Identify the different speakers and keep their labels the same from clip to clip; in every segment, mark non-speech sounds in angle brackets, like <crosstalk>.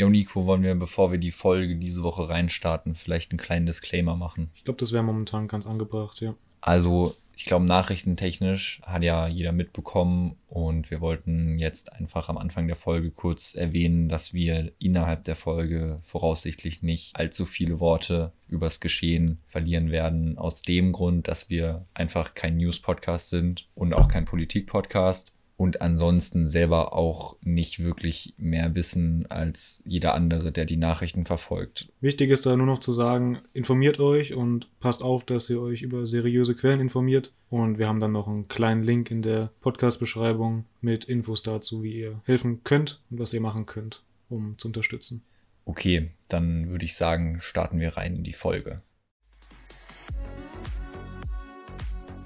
Speaker 1: Ja, und Nico, wollen wir, bevor wir die Folge diese Woche reinstarten, vielleicht einen kleinen Disclaimer machen?
Speaker 2: Ich glaube, das wäre momentan ganz angebracht, ja.
Speaker 1: Also, ich glaube, nachrichtentechnisch hat ja jeder mitbekommen und wir wollten jetzt einfach am Anfang der Folge kurz erwähnen, dass wir innerhalb der Folge voraussichtlich nicht allzu viele Worte übers Geschehen verlieren werden. Aus dem Grund, dass wir einfach kein News-Podcast sind und auch kein Politik-Podcast und ansonsten selber auch nicht wirklich mehr wissen als jeder andere, der die Nachrichten verfolgt.
Speaker 2: Wichtig ist da nur noch zu sagen, informiert euch und passt auf, dass ihr euch über seriöse Quellen informiert. Und wir haben dann noch einen kleinen Link in der Podcast-Beschreibung mit Infos dazu, wie ihr helfen könnt und was ihr machen könnt, um zu unterstützen.
Speaker 1: Okay, dann würde ich sagen, starten wir rein in die Folge.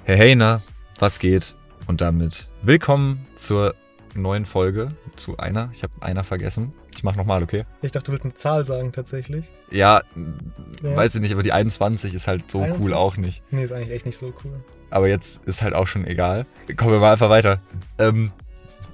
Speaker 1: Hey, hey, na, was geht? Und damit willkommen zur neuen Folge, zu einer. Ich habe einer vergessen. Ich mache nochmal, okay?
Speaker 2: Ich dachte, du willst eine Zahl sagen, tatsächlich.
Speaker 1: Ja, ja, weiß ich nicht, aber die 21 ist halt so 21? cool auch nicht.
Speaker 2: Nee, ist eigentlich echt nicht so cool.
Speaker 1: Aber jetzt ist halt auch schon egal. Kommen wir mal einfach weiter. Ähm,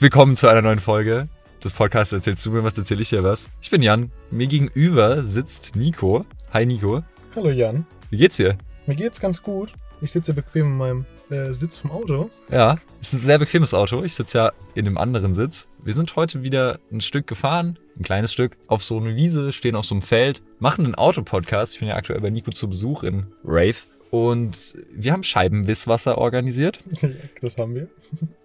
Speaker 1: willkommen zu einer neuen Folge des Podcasts Erzählst du mir was, erzähl ich dir was. Ich bin Jan. Mir gegenüber sitzt Nico. Hi Nico.
Speaker 2: Hallo Jan.
Speaker 1: Wie geht's dir?
Speaker 2: Mir geht's ganz gut. Ich sitze bequem in meinem äh, Sitz vom Auto.
Speaker 1: Ja, es ist ein sehr bequemes Auto. Ich sitze ja in einem anderen Sitz. Wir sind heute wieder ein Stück gefahren, ein kleines Stück, auf so eine Wiese, stehen auf so einem Feld, machen einen Autopodcast. Ich bin ja aktuell bei Nico zu Besuch in Rave. Und wir haben Scheibenwisswasser organisiert. <laughs>
Speaker 2: das haben wir.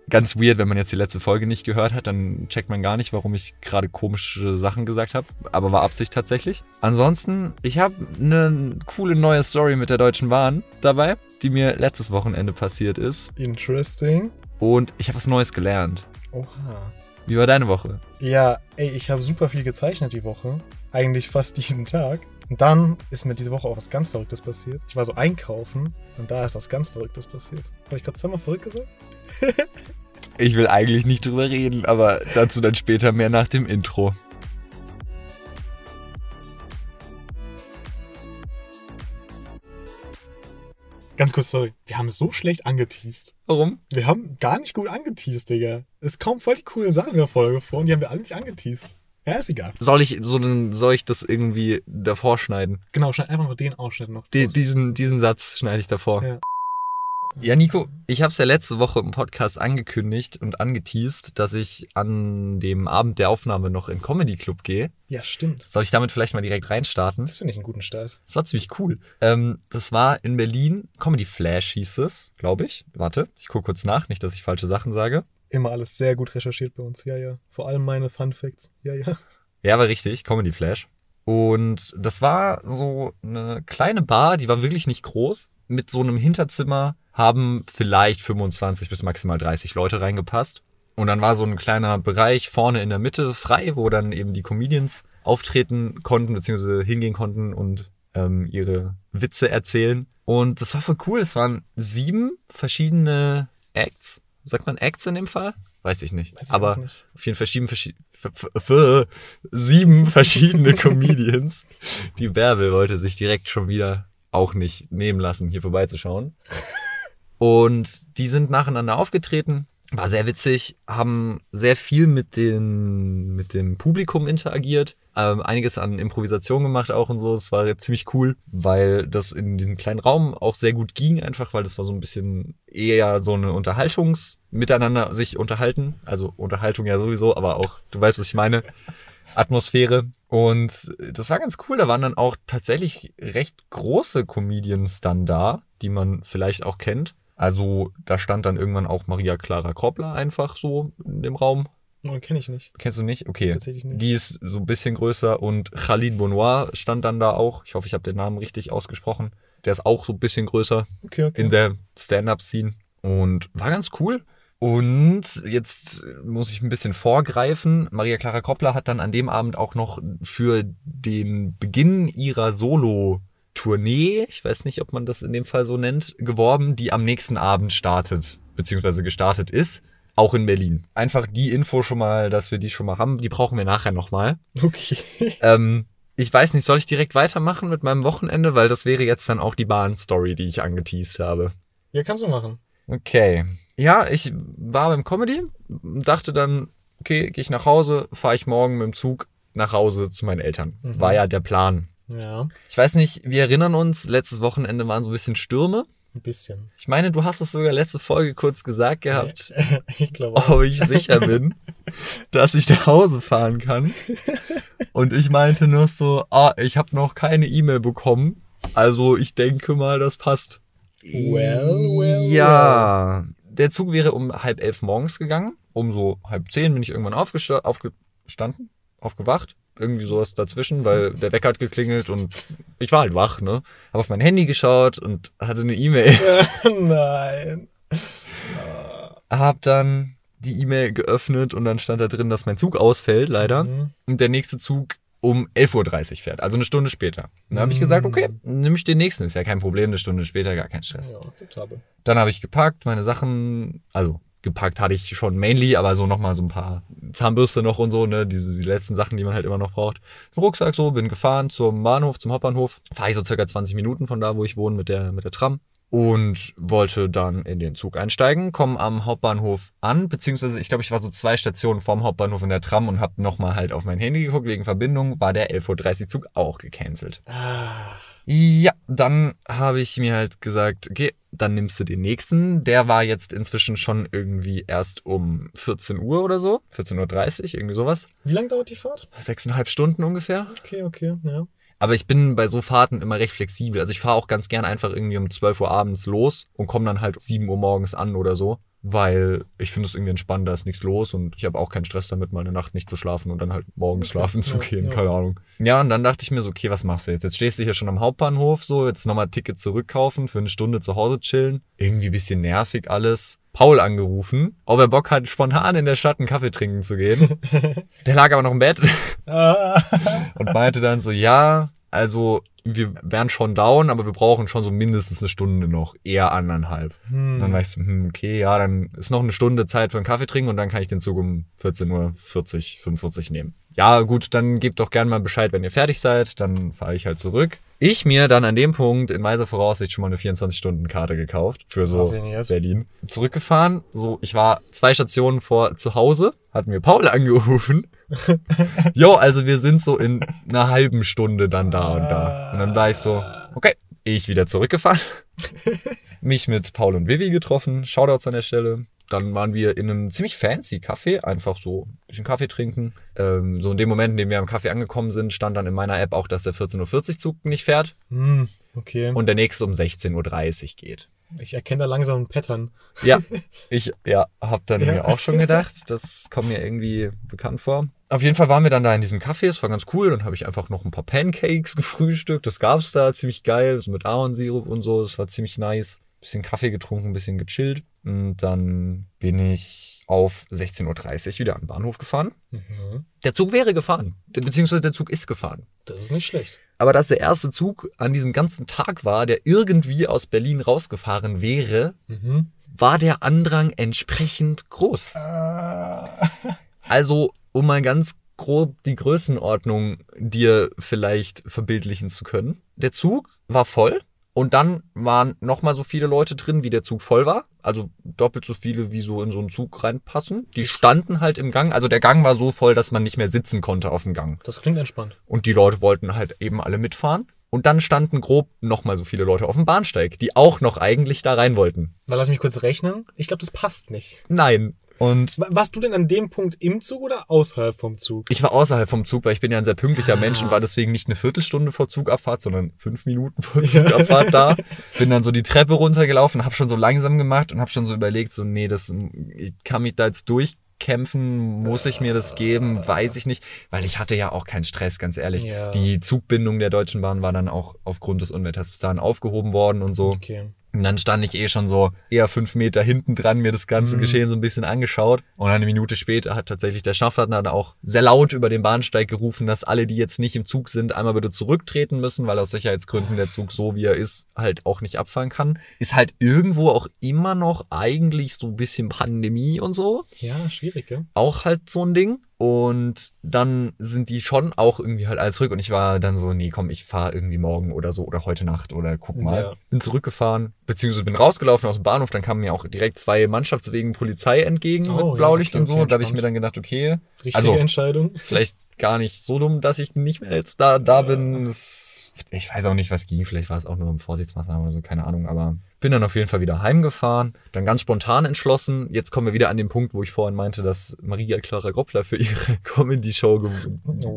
Speaker 1: Ganz weird, wenn man jetzt die letzte Folge nicht gehört hat, dann checkt man gar nicht, warum ich gerade komische Sachen gesagt habe. Aber war Absicht tatsächlich. Ansonsten, ich habe eine coole neue Story mit der Deutschen Bahn dabei, die mir letztes Wochenende passiert ist.
Speaker 2: Interesting.
Speaker 1: Und ich habe was Neues gelernt.
Speaker 2: Oha.
Speaker 1: Wie war deine Woche?
Speaker 2: Ja, ey, ich habe super viel gezeichnet die Woche. Eigentlich fast jeden Tag. Und dann ist mir diese Woche auch was ganz Verrücktes passiert. Ich war so einkaufen und da ist was ganz Verrücktes passiert. Habe ich gerade zweimal verrückt gesagt? <laughs>
Speaker 1: ich will eigentlich nicht drüber reden, aber dazu dann später mehr nach dem Intro.
Speaker 2: Ganz kurz, sorry. Wir haben so schlecht angeteased.
Speaker 1: Warum?
Speaker 2: Wir haben gar nicht gut angeteased, Digga. Es kommen voll die coolen Sachen in der Folge vor und die haben wir alle nicht angeteased. Ja, ist egal.
Speaker 1: Soll ich, so, soll ich das irgendwie davor schneiden?
Speaker 2: Genau, schneid einfach nur den Ausschnitt noch.
Speaker 1: Die, diesen, diesen Satz schneide ich davor.
Speaker 2: Ja.
Speaker 1: Ja, Nico, ich habe es ja letzte Woche im Podcast angekündigt und angeteased, dass ich an dem Abend der Aufnahme noch in Comedy Club gehe.
Speaker 2: Ja, stimmt.
Speaker 1: Soll ich damit vielleicht mal direkt reinstarten?
Speaker 2: Das finde ich einen guten Start.
Speaker 1: Das war ziemlich cool. Ähm, das war in Berlin, Comedy Flash hieß es, glaube ich. Warte, ich gucke kurz nach, nicht, dass ich falsche Sachen sage.
Speaker 2: Immer alles sehr gut recherchiert bei uns, ja, ja. Vor allem meine Fun Facts, ja, ja.
Speaker 1: Ja, war richtig, Comedy Flash. Und das war so eine kleine Bar, die war wirklich nicht groß, mit so einem Hinterzimmer haben vielleicht 25 bis maximal 30 Leute reingepasst. Und dann war so ein kleiner Bereich vorne in der Mitte frei, wo dann eben die Comedians auftreten konnten, beziehungsweise hingehen konnten und ähm, ihre Witze erzählen. Und das war voll cool. Es waren sieben verschiedene Acts. Sagt man Acts in dem Fall? Weiß ich nicht. Weiß ich Aber nicht. auf jeden Fall sieben, sieben <laughs> verschiedene Comedians. Die Bärbel wollte sich direkt schon wieder auch nicht nehmen lassen, hier vorbeizuschauen. Und die sind nacheinander aufgetreten. War sehr witzig, haben sehr viel mit, den, mit dem Publikum interagiert, ähm, einiges an Improvisation gemacht auch und so. Es war ziemlich cool, weil das in diesem kleinen Raum auch sehr gut ging, einfach weil das war so ein bisschen eher so eine Unterhaltungs-, miteinander sich unterhalten. Also Unterhaltung ja sowieso, aber auch, du weißt, was ich meine. Atmosphäre. Und das war ganz cool. Da waren dann auch tatsächlich recht große Comedians dann da, die man vielleicht auch kennt. Also da stand dann irgendwann auch Maria Clara Kroppler einfach so in dem Raum.
Speaker 2: Oh, kenne ich nicht.
Speaker 1: Kennst du nicht? Okay.
Speaker 2: Tatsächlich nicht.
Speaker 1: Die ist so ein bisschen größer und Khalid Bonoir stand dann da auch. Ich hoffe, ich habe den Namen richtig ausgesprochen. Der ist auch so ein bisschen größer
Speaker 2: okay, okay.
Speaker 1: in der Stand-up-Scene und war ganz cool. Und jetzt muss ich ein bisschen vorgreifen. Maria Clara Kroppler hat dann an dem Abend auch noch für den Beginn ihrer Solo- Tournee, ich weiß nicht, ob man das in dem Fall so nennt, geworben, die am nächsten Abend startet, beziehungsweise gestartet ist. Auch in Berlin. Einfach die Info schon mal, dass wir die schon mal haben. Die brauchen wir nachher nochmal.
Speaker 2: Okay. <laughs>
Speaker 1: Ähm, ich weiß nicht, soll ich direkt weitermachen mit meinem Wochenende? Weil das wäre jetzt dann auch die Bahn-Story, die ich angeteased habe.
Speaker 2: Ja, kannst du machen.
Speaker 1: Okay. Ja, ich war beim Comedy, dachte dann, okay, gehe ich nach Hause, fahre ich morgen mit dem Zug nach Hause zu meinen Eltern.
Speaker 2: Mhm.
Speaker 1: War ja der Plan.
Speaker 2: Ja,
Speaker 1: Ich weiß nicht, wir erinnern uns, letztes Wochenende waren so ein bisschen Stürme.
Speaker 2: ein bisschen.
Speaker 1: Ich meine, du hast es sogar letzte Folge kurz gesagt gehabt, <laughs>
Speaker 2: Ich glaube auch.
Speaker 1: ob ich sicher bin, <laughs> dass ich nach Hause fahren kann. Und ich meinte nur so, ah, ich habe noch keine E-Mail bekommen. Also ich denke mal, das passt.
Speaker 2: Well, well,
Speaker 1: Ja, der Zug wäre um halb elf morgens gegangen. Um so halb zehn bin ich irgendwann aufgesta aufgestanden, aufgewacht. Irgendwie sowas dazwischen, weil der Wecker hat geklingelt und ich war halt wach, ne? Hab auf mein Handy geschaut und hatte eine E-Mail. <laughs>
Speaker 2: Nein.
Speaker 1: Hab dann die E-Mail geöffnet und dann stand da drin, dass mein Zug ausfällt, leider.
Speaker 2: Mhm.
Speaker 1: Und der nächste Zug um 11.30 Uhr fährt, also eine Stunde später. Dann habe ich gesagt, okay, nimm ich den nächsten, ist ja kein Problem, eine Stunde später, gar kein Stress.
Speaker 2: Ja, akzeptabel.
Speaker 1: Dann habe ich gepackt, meine Sachen, also gepackt hatte ich schon mainly, aber so nochmal so ein paar Zahnbürste noch und so, ne, diese die letzten Sachen, die man halt immer noch braucht. Rucksack so, bin gefahren zum Bahnhof, zum Hauptbahnhof. Fahre ich so circa 20 Minuten von da, wo ich wohne, mit der, mit der Tram. Und wollte dann in den Zug einsteigen, komme am Hauptbahnhof an, beziehungsweise ich glaube, ich war so zwei Stationen vorm Hauptbahnhof in der Tram und habe nochmal halt auf mein Handy geguckt, wegen Verbindung war der 11.30 Uhr Zug auch gecancelt.
Speaker 2: Ah,
Speaker 1: Ja, dann habe ich mir halt gesagt, okay, dann nimmst du den nächsten. Der war jetzt inzwischen schon irgendwie erst um 14 Uhr oder so. 14.30 Uhr, irgendwie sowas.
Speaker 2: wie lange dauert die Fahrt?
Speaker 1: Sechseinhalb Stunden ungefähr.
Speaker 2: Okay, okay, ja.
Speaker 1: Aber ich bin bei so Fahrten immer recht flexibel. Also ich fahre auch ganz gern einfach irgendwie um 12 Uhr abends los und komme dann halt 7 Uhr morgens an oder so. Weil ich finde es irgendwie entspannt, da ist nichts los und ich habe auch keinen Stress damit, mal eine Nacht nicht zu schlafen und dann halt morgens
Speaker 2: Okay,
Speaker 1: schlafen zu
Speaker 2: ja,
Speaker 1: gehen,
Speaker 2: ja.
Speaker 1: keine Ahnung. Ja, und dann dachte ich mir so, okay, was machst du jetzt? Jetzt stehst du hier schon am Hauptbahnhof, so, jetzt nochmal Ticket zurückkaufen, für eine Stunde zu Hause chillen. Irgendwie ein bisschen nervig alles. Paul angerufen, ob er Bock hat, spontan in der Stadt einen Kaffee trinken zu gehen. <laughs> Der lag aber noch im Bett
Speaker 2: Ah.
Speaker 1: und meinte dann so, ja, also wir wären schon down, aber wir brauchen schon so mindestens eine Stunde noch, eher anderthalb.
Speaker 2: Hm.
Speaker 1: Und dann war ich so, hm, okay, ja, dann ist noch eine Stunde Zeit für einen Kaffee trinken und dann kann ich den Zug um 14.40 Uhr, 45 nehmen. Ja, gut, dann gebt doch gerne mal Bescheid, wenn ihr fertig seid, dann fahre ich halt zurück. Ich mir dann an dem Punkt in weiser Voraussicht schon mal eine 24-Stunden-Karte gekauft für so. Berlin. Zurückgefahren, so, ich war zwei Stationen vor zu Hause, hat mir Paul <laughs> angerufen. <laughs> Jo, also wir sind so in einer halben Stunde dann da und da. Und dann war ich so, okay, ich wieder zurückgefahren. <laughs> Mich mit Paul und Vivi getroffen, Shoutouts an der Stelle. Dann waren wir in einem ziemlich fancy Café, einfach so ein bisschen Kaffee trinken. Ähm, so in dem Moment, in dem wir am Kaffee angekommen sind, stand dann in meiner App auch, dass der 14.40 Uhr Zug nicht fährt
Speaker 2: Hm, okay.
Speaker 1: und der nächste um 16.30 Uhr geht.
Speaker 2: ich erkenne da langsam ein Pattern.
Speaker 1: Ja, <laughs> ich ja, hab dann
Speaker 2: Ja.
Speaker 1: mir auch schon gedacht, das kommt mir irgendwie bekannt vor. Auf jeden Fall waren wir dann da in diesem Café, es war ganz cool, dann habe ich einfach noch ein paar Pancakes <laughs> gefrühstückt, das gab's da, ziemlich geil, so mit Ahornsirup und so, das war ziemlich nice. Bisschen Kaffee getrunken, ein bisschen gechillt und dann bin ich auf 16.30 Uhr wieder an den Bahnhof gefahren.
Speaker 2: Mhm.
Speaker 1: Der Zug wäre gefahren, beziehungsweise der Zug ist gefahren.
Speaker 2: Das ist nicht schlecht.
Speaker 1: Aber dass der erste Zug an diesem ganzen Tag war, der irgendwie aus Berlin rausgefahren wäre,
Speaker 2: Mhm.
Speaker 1: war der Andrang entsprechend groß.
Speaker 2: Ah. <laughs>
Speaker 1: Also, um mal ganz grob die Größenordnung dir vielleicht verbildlichen zu können. Der Zug war voll und dann waren nochmal so viele Leute drin, wie der Zug voll war. Also doppelt so viele, wie so in so einen Zug reinpassen. Die standen halt im Gang. Also der Gang war so voll, dass man nicht mehr sitzen konnte auf dem Gang.
Speaker 2: Das klingt entspannt.
Speaker 1: Und die Leute wollten halt eben alle mitfahren. Und dann standen grob nochmal so viele Leute auf dem Bahnsteig, die auch noch eigentlich da rein wollten.
Speaker 2: Mal lass mich kurz rechnen. Ich glaube, das passt nicht.
Speaker 1: Nein. Und
Speaker 2: Wa- Warst du denn an dem Punkt im Zug oder außerhalb vom Zug?
Speaker 1: Ich war außerhalb vom Zug, weil ich bin ja ein sehr pünktlicher
Speaker 2: Ah.
Speaker 1: Mensch und war deswegen nicht eine Viertelstunde vor Zugabfahrt, sondern fünf Minuten vor. Zugabfahrt da. Bin dann so die Treppe runtergelaufen, habe schon so langsam gemacht und habe schon so überlegt, so nee, das ich kann mich da jetzt durchkämpfen, muss ich mir das geben, weiß ich nicht, weil ich hatte ja auch keinen Stress, ganz ehrlich.
Speaker 2: Ja.
Speaker 1: Die Zugbindung der Deutschen Bahn war dann auch aufgrund des Unwetters bis dahin aufgehoben worden und so.
Speaker 2: Okay.
Speaker 1: Und dann stand ich eh schon so eher fünf Meter hinten dran, mir das ganze
Speaker 2: Mhm.
Speaker 1: Geschehen so ein bisschen angeschaut. Und eine Minute später hat tatsächlich der Schaffner dann auch sehr laut über den Bahnsteig gerufen, dass alle, die jetzt nicht im Zug sind, einmal bitte zurücktreten müssen, weil aus Sicherheitsgründen der Zug so wie er ist, halt auch nicht abfahren kann. Ist halt irgendwo auch immer noch eigentlich so ein bisschen Pandemie und so
Speaker 2: Ja, schwierig, gell?
Speaker 1: auch halt so ein Ding. Und dann sind die schon auch irgendwie halt alle zurück. Und ich war dann so, nee, komm, ich fahre irgendwie morgen oder so oder heute Nacht oder guck mal.
Speaker 2: Ja.
Speaker 1: Bin zurückgefahren, beziehungsweise bin rausgelaufen aus dem Bahnhof. Dann kamen mir auch direkt zwei Mannschaftswegen Polizei entgegen
Speaker 2: Oh,
Speaker 1: mit
Speaker 2: ja,
Speaker 1: Blaulicht
Speaker 2: okay,
Speaker 1: und so.
Speaker 2: okay,
Speaker 1: da habe ich mir dann gedacht, okay,
Speaker 2: Richtige
Speaker 1: Also-
Speaker 2: Entscheidung.
Speaker 1: vielleicht gar nicht so dumm, dass ich nicht mehr jetzt da, da bin. Es- Ich weiß auch nicht, was ging. Vielleicht war es auch nur im Vorsichtsmaßnahmen oder so, keine Ahnung. Aber bin dann auf jeden Fall wieder heimgefahren. Dann ganz spontan entschlossen. Jetzt kommen wir wieder an den Punkt, wo ich vorhin meinte, dass Maria Clara Groppler für ihre <laughs> Comedy-Show ge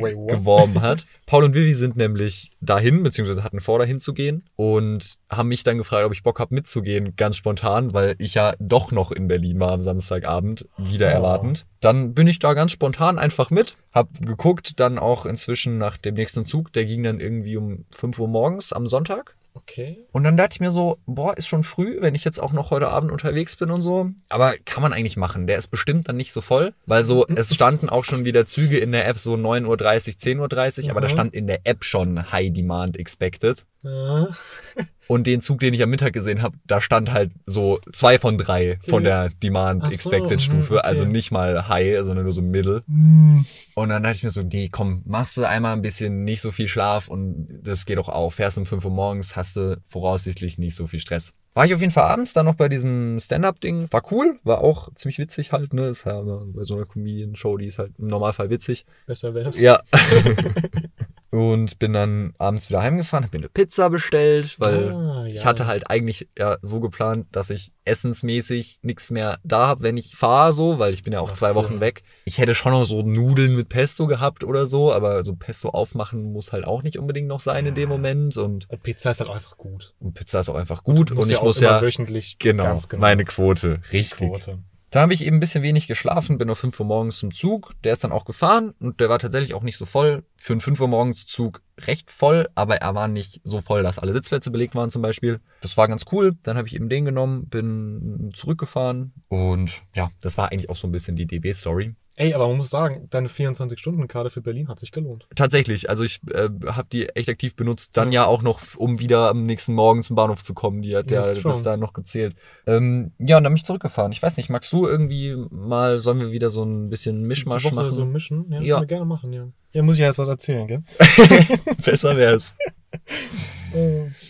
Speaker 2: Wait,
Speaker 1: geworben hat. Paul und Vivi sind nämlich dahin, beziehungsweise hatten vor, dahin zu gehen und haben mich dann gefragt, ob ich Bock habe mitzugehen, ganz spontan, weil ich ja doch noch in Berlin war am Samstagabend, wieder
Speaker 2: Oh.
Speaker 1: erwartend. Dann bin ich da ganz spontan einfach mit, hab geguckt, dann auch inzwischen nach dem nächsten Zug, der ging dann irgendwie um 5 Uhr morgens am Sonntag.
Speaker 2: Okay.
Speaker 1: Und dann dachte ich mir so, boah, ist schon früh, wenn ich jetzt auch noch heute Abend unterwegs bin und so. Aber kann man eigentlich machen. Der ist bestimmt dann nicht so voll, weil so, <laughs> es standen auch schon wieder Züge in der App so 9.30 Uhr, 10.30 Uhr, aber da stand in der App schon High Demand Expected.
Speaker 2: Ja. <laughs>
Speaker 1: Und den Zug, den ich am Mittag gesehen habe, da stand halt so zwei von drei von der Demand
Speaker 2: Ach so,
Speaker 1: Expected
Speaker 2: mhm,
Speaker 1: Stufe.
Speaker 2: okay.
Speaker 1: Also nicht mal High, sondern nur so Middle. Und dann dachte ich mir so, nee, komm, machst du einmal ein bisschen nicht so viel Schlaf und das geht auch auf. Fährst um 5 Uhr morgens, hast du voraussichtlich nicht so viel Stress. War ich auf jeden Fall abends dann noch bei diesem Stand-Up-Ding. War cool, war auch ziemlich witzig halt, ne? Ist ja bei so einer Comedian-Show, die ist halt im Normalfall witzig.
Speaker 2: Besser wär's.
Speaker 1: Ja. <laughs> <laughs> und bin dann abends wieder heimgefahren, hab mir eine Pizza bestellt, weil
Speaker 2: Ah, ja.
Speaker 1: ich hatte halt eigentlich ja so geplant, dass ich essensmäßig nichts mehr da habe, wenn ich fahre so, weil ich bin ja auch
Speaker 2: Macht
Speaker 1: zwei Wochen
Speaker 2: Sinn.
Speaker 1: weg. Ich hätte schon noch so Nudeln mit Pesto gehabt oder so, aber so Pesto aufmachen muss halt auch nicht unbedingt noch sein in dem Moment und,
Speaker 2: Und Pizza ist halt auch einfach gut.
Speaker 1: und Pizza ist auch einfach gut und
Speaker 2: musst
Speaker 1: ich
Speaker 2: ja auch
Speaker 1: muss ja
Speaker 2: wöchentlich
Speaker 1: genau,
Speaker 2: ganz genau
Speaker 1: meine Quote, richtig.
Speaker 2: Quote.
Speaker 1: Da habe ich eben ein bisschen wenig geschlafen, bin um 5 Uhr morgens zum Zug. Der ist dann auch gefahren und der war tatsächlich auch nicht so voll. Für einen 5 Uhr morgens Zug recht voll, aber er war nicht so voll, dass alle Sitzplätze belegt waren zum Beispiel. Das war ganz cool. Dann habe ich eben den genommen, bin zurückgefahren und ja, das war eigentlich auch so ein bisschen die DB-Story.
Speaker 2: Ey, aber man muss sagen, deine 24-Stunden-Karte für Berlin hat sich gelohnt.
Speaker 1: Tatsächlich, also ich äh, habe die echt aktiv benutzt, dann ja auch noch, um wieder am nächsten Morgen zum Bahnhof zu kommen. Die hat
Speaker 2: Ja,
Speaker 1: ja bis dahin noch gezählt. Ähm, ja, und dann bin ich zurückgefahren. Ich weiß nicht, magst du irgendwie mal, sollen wir wieder so ein bisschen Mischmasch
Speaker 2: Die Woche
Speaker 1: machen?
Speaker 2: so mischen? Ja,
Speaker 1: Ja.
Speaker 2: können wir gerne machen, ja. Ja, muss ich ja jetzt was erzählen, gell? <laughs>
Speaker 1: Besser wär's.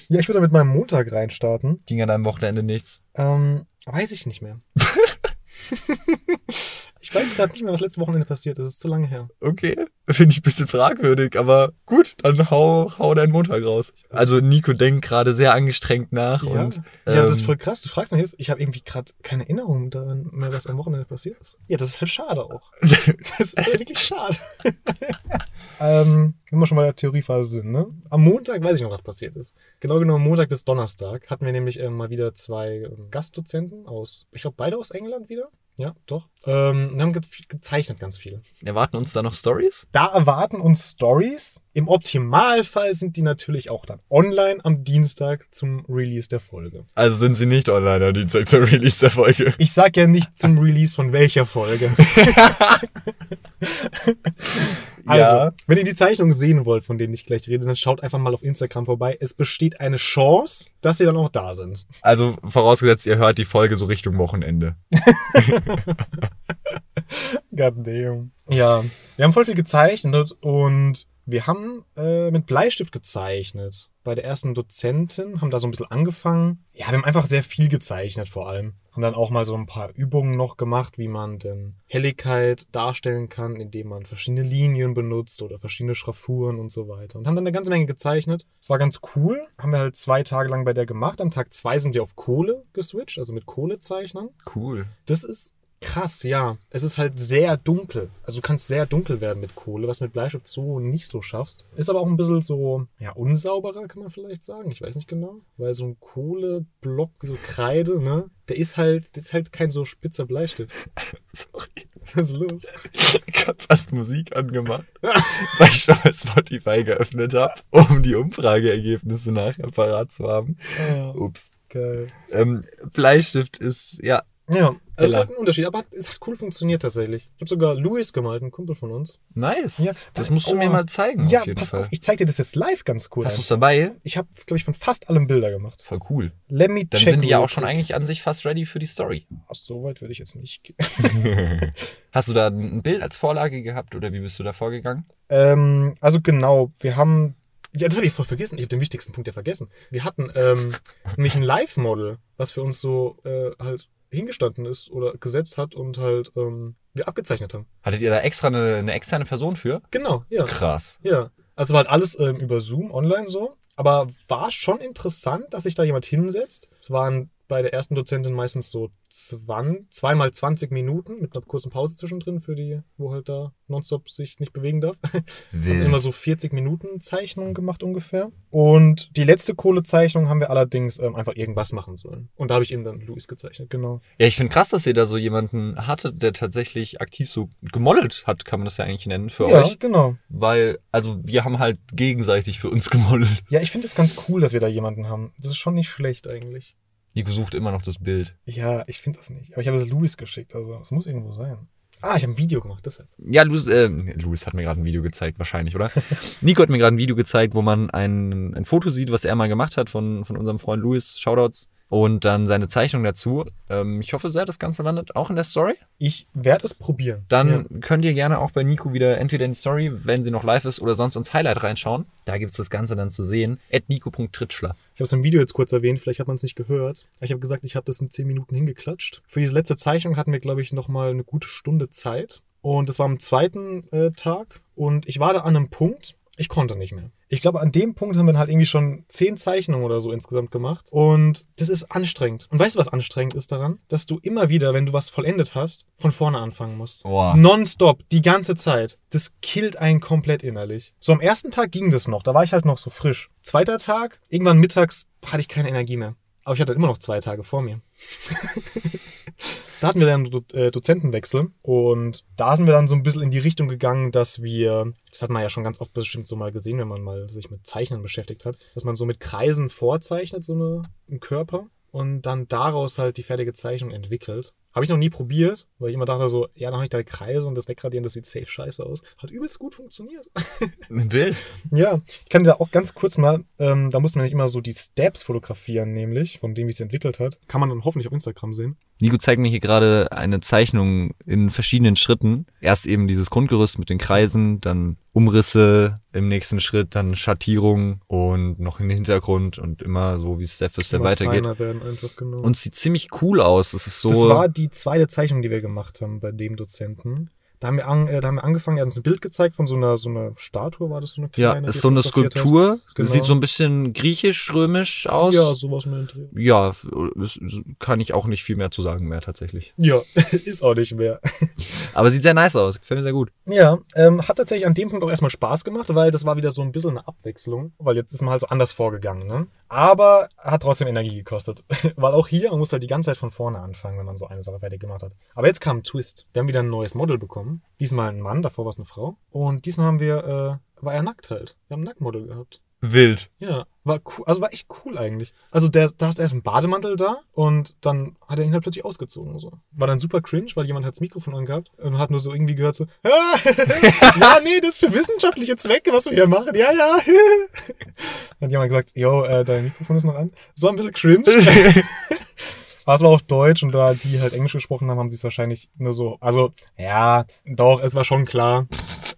Speaker 2: Ja, ich würde mit meinem Montag reinstarten.
Speaker 1: Ging an deinem Wochenende nichts.
Speaker 2: Ähm, weiß ich nicht mehr. <laughs> ich weiß gerade nicht mehr, was letzte Wochenende passiert ist. Es ist zu lange her.
Speaker 1: Okay, finde ich ein bisschen fragwürdig, aber gut, dann hau, hau deinen Montag raus. Also Nico denkt gerade sehr angestrengt nach
Speaker 2: Ja,
Speaker 1: und
Speaker 2: ja das ist
Speaker 1: ähm,
Speaker 2: voll krass. Du fragst mich jetzt, ich habe irgendwie gerade keine Erinnerung daran mehr, was am Wochenende passiert ist. Ja, das ist halt schade auch. <laughs> Das ist halt wirklich schade. <laughs> ähm, wenn wir schon bei der Theoriephase sind, ne? Am Montag weiß ich noch, was passiert ist. Genau genommen Montag bis Donnerstag hatten wir nämlich ähm, mal wieder zwei ähm, Gastdozenten aus, ich glaube beide aus England wieder. Ja, doch. Ähm, und haben ge gezeichnet ganz viel.
Speaker 1: erwarten uns da noch Stories?
Speaker 2: Da erwarten uns Stories. Im Optimalfall sind die natürlich auch dann online am Dienstag zum Release der Folge.
Speaker 1: Also sind sie nicht online am Dienstag zur Release der Folge.
Speaker 2: Ich sag ja nicht zum <laughs> Release von welcher Folge. Also,
Speaker 1: Ja.
Speaker 2: wenn ihr die Zeichnungen sehen wollt, von denen ich gleich rede, dann schaut einfach mal auf Instagram vorbei. Es besteht eine Chance, dass sie dann auch da sind.
Speaker 1: Also vorausgesetzt, ihr hört die Folge so Richtung Wochenende. <laughs> <laughs>
Speaker 2: God damn. Ja, wir haben voll viel gezeichnet und wir haben äh, mit Bleistift gezeichnet. Bei der ersten Dozentin haben da so ein bisschen angefangen. Ja, wir haben einfach sehr viel gezeichnet vor allem. Haben dann auch mal so ein paar Übungen noch gemacht, wie man denn Helligkeit darstellen kann, indem man verschiedene Linien benutzt oder verschiedene Schraffuren und so weiter. Und haben dann eine ganze Menge gezeichnet. Es war ganz cool. Haben wir halt zwei Tage lang bei der gemacht. Am Tag zwei sind wir auf Kohle geswitcht, also mit Kohlezeichnern.
Speaker 1: Cool.
Speaker 2: Das ist krass, ja. Es ist halt sehr dunkel. Also du kannst sehr dunkel werden mit Kohle, was mit Bleistift so nicht so schaffst. Ist aber auch ein bisschen so, ja, unsauberer, kann man vielleicht sagen. Ich weiß nicht genau. Weil so ein Kohleblock, so Kreide, ne? Der ist halt, das ist halt kein so spitzer Bleistift. <laughs>
Speaker 1: Sorry.
Speaker 2: Was ist los?
Speaker 1: Ich hab fast Musik angemacht, <laughs> weil ich schon mal Spotify geöffnet habe, um die Umfrageergebnisse nachher parat zu haben.
Speaker 2: Oh,
Speaker 1: Ups.
Speaker 2: geil.
Speaker 1: Ähm, Bleistift ist, ja,
Speaker 2: Ja, es ist
Speaker 1: Ella.
Speaker 2: halt ein Unterschied, aber es hat cool funktioniert tatsächlich. Ich habe sogar Luis gemalt, ein Kumpel von uns.
Speaker 1: nice.
Speaker 2: Ja,
Speaker 1: das musst du
Speaker 2: oh.
Speaker 1: mir mal zeigen,
Speaker 2: ja, pass
Speaker 1: Fall.
Speaker 2: auf, ich zeig dir das jetzt live ganz cool.
Speaker 1: Hast du es dabei?
Speaker 2: Ich habe, glaube ich, von fast allem Bilder gemacht.
Speaker 1: Voll cool.
Speaker 2: Let me
Speaker 1: Dann
Speaker 2: check
Speaker 1: sind die ja auch schon eigentlich an sich fast ready für die Story.
Speaker 2: Ach, so weit würde ich jetzt nicht gehen. <laughs>
Speaker 1: Hast du da ein Bild als Vorlage gehabt oder wie bist du da vorgegangen?
Speaker 2: ähm, also genau, wir haben. Ja, das habe ich voll vergessen. Ich habe den wichtigsten Punkt ja vergessen. Wir hatten ähm, <laughs> nämlich ein Live-Model, was für uns so äh, halt hingestanden ist oder gesetzt hat und halt ähm, wir abgezeichnet haben.
Speaker 1: Hattet ihr da extra eine, eine externe Person für?
Speaker 2: Genau, ja.
Speaker 1: Krass.
Speaker 2: Ja. Also war halt alles ähm, über Zoom online so. Aber war schon interessant, dass sich da jemand hinsetzt. Es waren bei der ersten Dozentin meistens so zweimal 20 Minuten mit einer kurzen Pause zwischendrin für die, wo halt da nonstop sich nicht bewegen darf. <laughs> Haben
Speaker 1: Wild.
Speaker 2: immer so 40 Minuten Zeichnungen gemacht ungefähr. Und die letzte Kohlezeichnung haben wir allerdings ähm, einfach irgendwas machen sollen. Und da habe ich eben dann Luis gezeichnet, genau.
Speaker 1: Ja, ich finde krass, dass ihr da so jemanden hattet, der tatsächlich aktiv so gemodelt hat, kann man das ja eigentlich nennen für
Speaker 2: ja,
Speaker 1: euch.
Speaker 2: genau.
Speaker 1: Weil, also wir haben halt gegenseitig für uns gemodelt.
Speaker 2: Ja, ich finde es ganz cool, dass wir da jemanden haben. Das ist schon nicht schlecht eigentlich.
Speaker 1: Nico sucht immer noch das Bild.
Speaker 2: Ja, ich finde das nicht. Aber ich habe es Luis geschickt, also es muss irgendwo sein. Ah, ich habe ein Video gemacht, deshalb.
Speaker 1: Ja, Luis, äh, Luis hat mir gerade ein Video gezeigt, wahrscheinlich, oder? <laughs> Nico hat mir gerade ein Video gezeigt, wo man ein, ein Foto sieht, was er mal gemacht hat von, von unserem Freund Luis. Shoutouts. Und dann seine Zeichnung dazu. Ähm, ich hoffe sehr, das Ganze landet auch in der Story.
Speaker 2: Ich werde es probieren.
Speaker 1: Dann
Speaker 2: Ja.
Speaker 1: könnt ihr gerne auch bei Nico wieder entweder in die Story, wenn sie noch live ist, oder sonst ins Highlight reinschauen. Da gibt es das Ganze dann zu sehen. At nico.tritschler.
Speaker 2: Ich habe es im Video jetzt kurz erwähnt, vielleicht hat man es nicht gehört. Ich habe gesagt, ich habe das in 10 Minuten hingeklatscht. Für diese letzte Zeichnung hatten wir, glaube ich, nochmal eine gute Stunde Zeit. Und das war am zweiten äh, Tag. Und ich war da an einem Punkt, ich konnte nicht mehr. Ich glaube, an dem Punkt haben wir halt irgendwie schon 10 Zeichnungen oder so insgesamt gemacht. Und das ist anstrengend. Und weißt du, was anstrengend ist daran? Dass du immer wieder, wenn du was vollendet hast, von vorne anfangen musst.
Speaker 1: Boah.
Speaker 2: Nonstop, die ganze Zeit. Das killt einen komplett innerlich. So am ersten Tag ging das noch, da war ich halt noch so frisch. Zweiter Tag, irgendwann mittags hatte ich keine Energie mehr. Aber ich hatte immer noch zwei Tage vor mir. da hatten wir dann Do äh, Dozentenwechsel und da sind wir dann so ein bisschen in die Richtung gegangen, dass wir, das hat man ja schon ganz oft bestimmt so mal gesehen, wenn man mal sich mit Zeichnen beschäftigt hat, dass man so mit Kreisen vorzeichnet, so eine, einen Körper und dann daraus halt die fertige Zeichnung entwickelt. Habe ich noch nie probiert, weil ich immer dachte so, ja, dann habe ich da Kreise und das Wegradieren, das sieht safe scheiße aus. Hat übelst gut funktioniert. <laughs>
Speaker 1: Ein Bild.
Speaker 2: Ja, ich kann dir da auch ganz kurz mal, ähm, da muss man nicht immer so die Steps fotografieren, nämlich, von dem, wie es entwickelt hat. Kann man dann hoffentlich auf Instagram sehen.
Speaker 1: Nico zeigt mir hier gerade eine Zeichnung in verschiedenen Schritten. Erst eben dieses Grundgerüst mit den Kreisen, dann Umrisse im nächsten Schritt, dann Schattierung und noch in den Hintergrund und immer so, wie es Step für Step weitergeht.
Speaker 2: einfach, genau.
Speaker 1: Und es sieht ziemlich cool aus. Es ist so.
Speaker 2: das war die zweite Zeichnung, die wir gemacht haben bei dem Dozenten. Da haben wir, an, äh, da haben wir angefangen, er hat uns ein Bild gezeigt von so einer, so einer Statue, war das so eine
Speaker 1: ja,
Speaker 2: kleine? die
Speaker 1: ist so eine? Skulptur.
Speaker 2: Genau.
Speaker 1: Sieht so ein bisschen griechisch-römisch aus.
Speaker 2: Ja, sowas mit dem Dreh.
Speaker 1: Ja, das kann ich auch nicht viel mehr zu sagen mehr tatsächlich.
Speaker 2: Ja, <laughs> ist auch nicht mehr. <laughs>
Speaker 1: Aber sieht sehr nice aus. Gefällt mir sehr gut.
Speaker 2: Ja, ähm, hat tatsächlich an dem Punkt auch erstmal Spaß gemacht, weil das war wieder so ein bisschen eine Abwechslung, weil jetzt ist man halt so anders vorgegangen, ne? Aber hat trotzdem Energie gekostet. <laughs> weil auch hier, man muss halt die ganze Zeit von vorne anfangen, wenn man so eine Sache fertig gemacht hat. Aber jetzt kam ein Twist. Wir haben wieder ein neues Model bekommen. Diesmal ein Mann, davor war es eine Frau. Und diesmal haben wir, äh, war er nackt halt. Wir haben ein Nacktmodel gehabt.
Speaker 1: Wild.
Speaker 2: Ja, war cool, also war echt cool eigentlich. Also der, da hast du erst einen Bademantel da und dann hat er ihn halt plötzlich ausgezogen. So. War dann super cringe, weil jemand hat das Mikrofon angehabt und hat nur so irgendwie gehört so, <laughs> ah, <laughs> ja, nee, das ist für wissenschaftliche Zwecke, was wir hier machen. Ja, ja. <laughs> hat jemand gesagt, yo, äh, dein Mikrofon ist noch an. War ein bisschen cringe. Aber es war auf Deutsch und da die halt Englisch gesprochen haben, haben sie es wahrscheinlich nur so. Also, ja, doch, es war schon klar.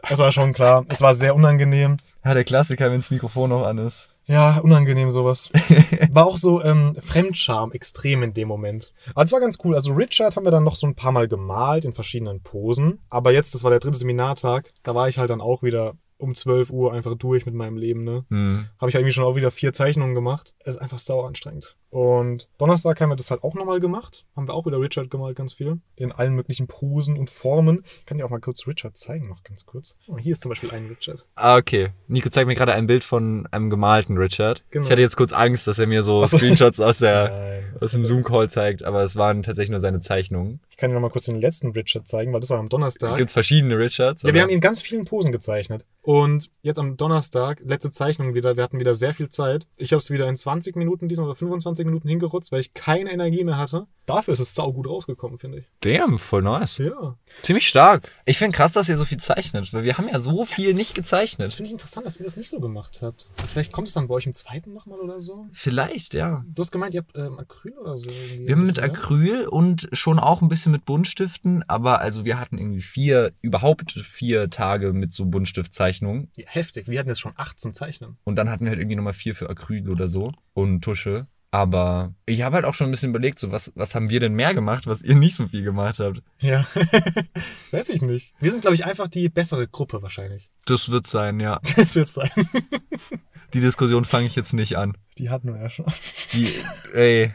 Speaker 2: Es war schon klar. Es war sehr unangenehm.
Speaker 1: Ja, der Klassiker, wenn das Mikrofon noch an ist.
Speaker 2: Ja, unangenehm sowas. <laughs> War auch so ähm, Fremdscham extrem in dem Moment. Aber es war ganz cool. Also Richard haben wir dann noch so ein paar Mal gemalt in verschiedenen Posen. Aber jetzt, das war der dritte Seminartag, da war ich halt dann auch wieder um 12 Uhr einfach durch mit meinem Leben, ne?
Speaker 1: Hm.
Speaker 2: Habe ich irgendwie schon auch wieder vier Zeichnungen gemacht. Es ist einfach sauer anstrengend. Und Donnerstag haben wir das halt auch nochmal gemacht. Haben wir auch wieder Richard gemalt, ganz viel. In allen möglichen Posen und Formen. Ich kann dir auch mal kurz Richard zeigen, noch ganz kurz. Oh, hier ist zum Beispiel ein Richard.
Speaker 1: Ah, okay. Nico zeigt mir gerade ein Bild von einem gemalten Richard.
Speaker 2: Genau.
Speaker 1: Ich hatte jetzt kurz Angst, dass er mir so
Speaker 2: Ach so.
Speaker 1: Screenshots aus, der,
Speaker 2: Nein.
Speaker 1: aus dem Zoom-Call zeigt, aber es waren tatsächlich nur seine Zeichnungen.
Speaker 2: Ich kann dir noch mal kurz den letzten Richard zeigen, weil das war am Donnerstag.
Speaker 1: Gibt es verschiedene Richards?
Speaker 2: Ja, wir haben ihn in ganz vielen Posen gezeichnet. Und jetzt am Donnerstag, letzte Zeichnung wieder, wir hatten wieder sehr viel Zeit. Ich habe es wieder in 20 Minuten diesmal oder 25 Minuten hingerotzt, weil ich keine Energie mehr hatte. Dafür ist es sau gut rausgekommen, finde ich.
Speaker 1: Damn, voll nice.
Speaker 2: Ja.
Speaker 1: Ziemlich stark. Ich finde krass, dass ihr so viel zeichnet, weil wir haben ja so viel nicht
Speaker 2: Das
Speaker 1: gezeichnet.
Speaker 2: finde ich interessant, dass ihr das nicht so gemacht habt. Vielleicht kommt es dann bei euch im zweiten nochmal oder so.
Speaker 1: Vielleicht, ja.
Speaker 2: Du hast gemeint, ihr habt ähm, Acryl oder so.
Speaker 1: Wir haben mit
Speaker 2: bisschen, ne?
Speaker 1: Acryl und schon auch ein bisschen mit Buntstiften, aber also wir hatten irgendwie vier, überhaupt vier Tage mit so Buntstiftzeichnungen
Speaker 2: Ja, heftig. Wir hatten jetzt schon acht zum Zeichnen.
Speaker 1: und dann hatten wir halt irgendwie nochmal vier für Acryl oder so und Tusche. Aber ich habe halt auch schon ein bisschen überlegt, so was, was haben wir denn mehr gemacht, was ihr nicht so viel gemacht habt.
Speaker 2: Ja. <laughs> Weiß ich nicht. Wir sind, glaube ich, einfach die bessere Gruppe wahrscheinlich.
Speaker 1: Das wird sein, ja. <laughs>
Speaker 2: Das wird sein.
Speaker 1: Die Diskussion fange ich jetzt nicht an.
Speaker 2: Die hatten wir ja schon.
Speaker 1: Die, ey,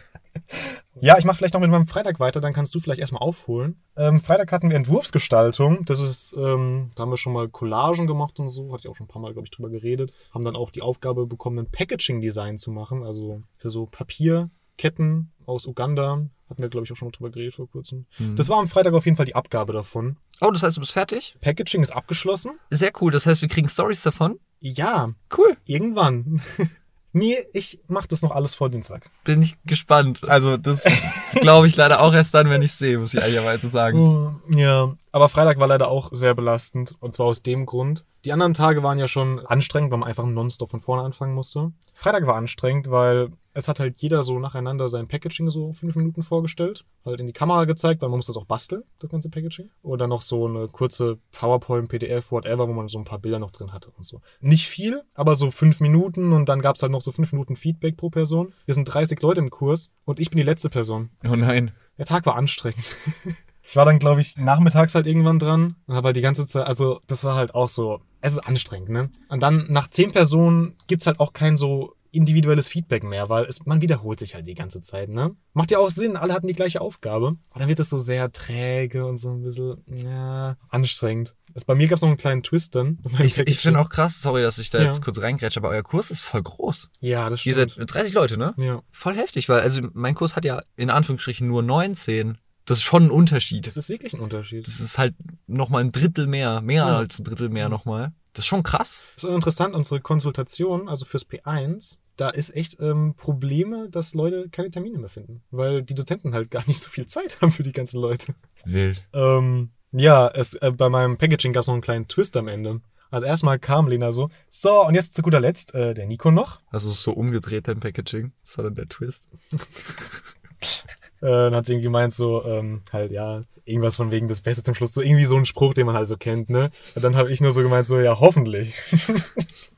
Speaker 2: Ja, ich mache vielleicht noch mit meinem Freitag weiter, dann kannst du vielleicht erstmal aufholen. Ähm, Freitag hatten wir Entwurfsgestaltung. Das ist, ähm, da haben wir schon mal Collagen gemacht und so, hatte ich auch schon ein paar Mal, glaube ich, drüber geredet. Haben dann auch die Aufgabe bekommen, ein Packaging-Design zu machen, also für so Papierketten aus Uganda. Hatten wir, glaube ich, auch schon mal drüber geredet vor kurzem.
Speaker 1: Hm.
Speaker 2: Das war am Freitag auf jeden Fall die Abgabe davon.
Speaker 1: Oh, das heißt, du bist fertig?
Speaker 2: Packaging ist abgeschlossen.
Speaker 1: Sehr cool. Das heißt, wir kriegen Stories davon.
Speaker 2: Ja,
Speaker 1: Cool.
Speaker 2: irgendwann. <laughs> nee, ich mache das noch alles vor Dienstag.
Speaker 1: Bin ich gespannt. Also, das <laughs> glaube ich leider auch erst dann, wenn ich sehe, muss ich ehrlicherweise sagen.
Speaker 2: Oh, Ja, aber Freitag war leider auch sehr belastend. Und zwar aus dem Grund. Die anderen Tage waren ja schon anstrengend, weil man einfach nonstop von vorne anfangen musste. Freitag war anstrengend, weil es hat halt jeder so nacheinander sein Packaging so fünf Minuten vorgestellt. Halt in die Kamera gezeigt, weil man muss das auch basteln, das ganze Packaging. Dann noch so eine kurze PowerPoint, PDF, whatever, wo man so ein paar Bilder noch drin hatte und so. Nicht viel, aber so fünf Minuten und dann gab es halt noch so fünf Minuten Feedback pro Person. Wir sind 30 Leute im Kurs und ich bin die letzte Person.
Speaker 1: Oh nein.
Speaker 2: Der Tag war anstrengend. <laughs> Ich war dann, glaube ich, nachmittags halt irgendwann dran und habe halt die ganze Zeit, also das war halt auch so, es ist anstrengend, ne? Und dann nach zehn Personen gibt's halt auch kein so individuelles Feedback mehr, weil es, man wiederholt sich halt die ganze Zeit, ne? Macht ja auch Sinn, alle hatten die gleiche Aufgabe. Und dann wird es so sehr träge und so ein bisschen, ja, anstrengend. Es, bei mir gab's noch einen kleinen Twist dann. <laughs>
Speaker 1: Ich, ich finde auch krass, sorry, dass ich da
Speaker 2: Ja.
Speaker 1: jetzt kurz reingrätsche, aber euer Kurs ist voll groß.
Speaker 2: Ja, das
Speaker 1: Ihr
Speaker 2: stimmt.
Speaker 1: seid 30 Leute, ne?
Speaker 2: ja.
Speaker 1: Voll heftig, weil also mein Kurs hat ja in Anführungsstrichen nur 19. Das ist schon ein Unterschied.
Speaker 2: Das ist wirklich ein Unterschied.
Speaker 1: Das ist halt nochmal ein Drittel mehr, mehr
Speaker 2: Ja.
Speaker 1: als ein Drittel mehr nochmal. Das ist schon krass.
Speaker 2: Das ist auch interessant, unsere Konsultation, also fürs P1, da ist echt ähm, Probleme, dass Leute keine Termine mehr finden. Weil die Dozenten halt gar nicht so viel Zeit <laughs> haben für die ganzen Leute.
Speaker 1: Wild.
Speaker 2: Ähm, ja, es, äh, bei meinem Packaging gab es noch einen kleinen Twist am Ende. Also erstmal kam Lena so, so, und jetzt zu guter Letzt äh, der Nico noch.
Speaker 1: Also so umgedreht dein Packaging. Dann der Twist. <laughs>
Speaker 2: Äh, dann hat sie irgendwie gemeint, so, ähm, halt, ja, irgendwas von wegen des Beste zum Schluss. So irgendwie so ein Spruch, den man halt so kennt, ne? Und dann habe ich nur so gemeint, so, ja, hoffentlich. <laughs>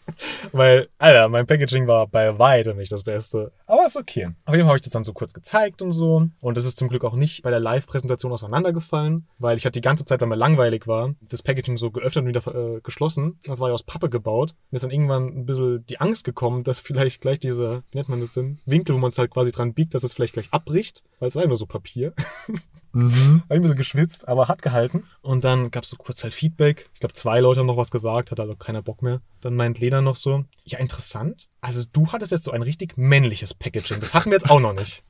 Speaker 2: Weil, Alter, mein Packaging war bei weitem nicht das Beste. Aber ist okay. Auf jeden Fall habe ich das dann so kurz gezeigt und so. Und das ist zum Glück auch nicht bei der Live-Präsentation auseinandergefallen, weil ich hatte die ganze Zeit, weil mir langweilig war, das Packaging so geöffnet und wieder äh, geschlossen. Das war ja aus Pappe gebaut. Mir ist dann irgendwann ein bisschen die Angst gekommen, dass vielleicht gleich dieser, wie nennt man das denn, Winkel, wo man es halt quasi dran biegt, dass es vielleicht gleich abbricht, weil es war ja nur so Papier.
Speaker 1: Mhm. <laughs>
Speaker 2: Hab ich ein bisschen geschwitzt, aber hat gehalten. Und dann gab es so kurz halt Feedback. Ich glaube, zwei Leute haben noch was gesagt, hat also keiner Bock mehr. Dann meint Lena noch so, ja, interessant. Also du hattest jetzt so ein richtig männliches Packaging. Das hatten wir jetzt auch noch nicht.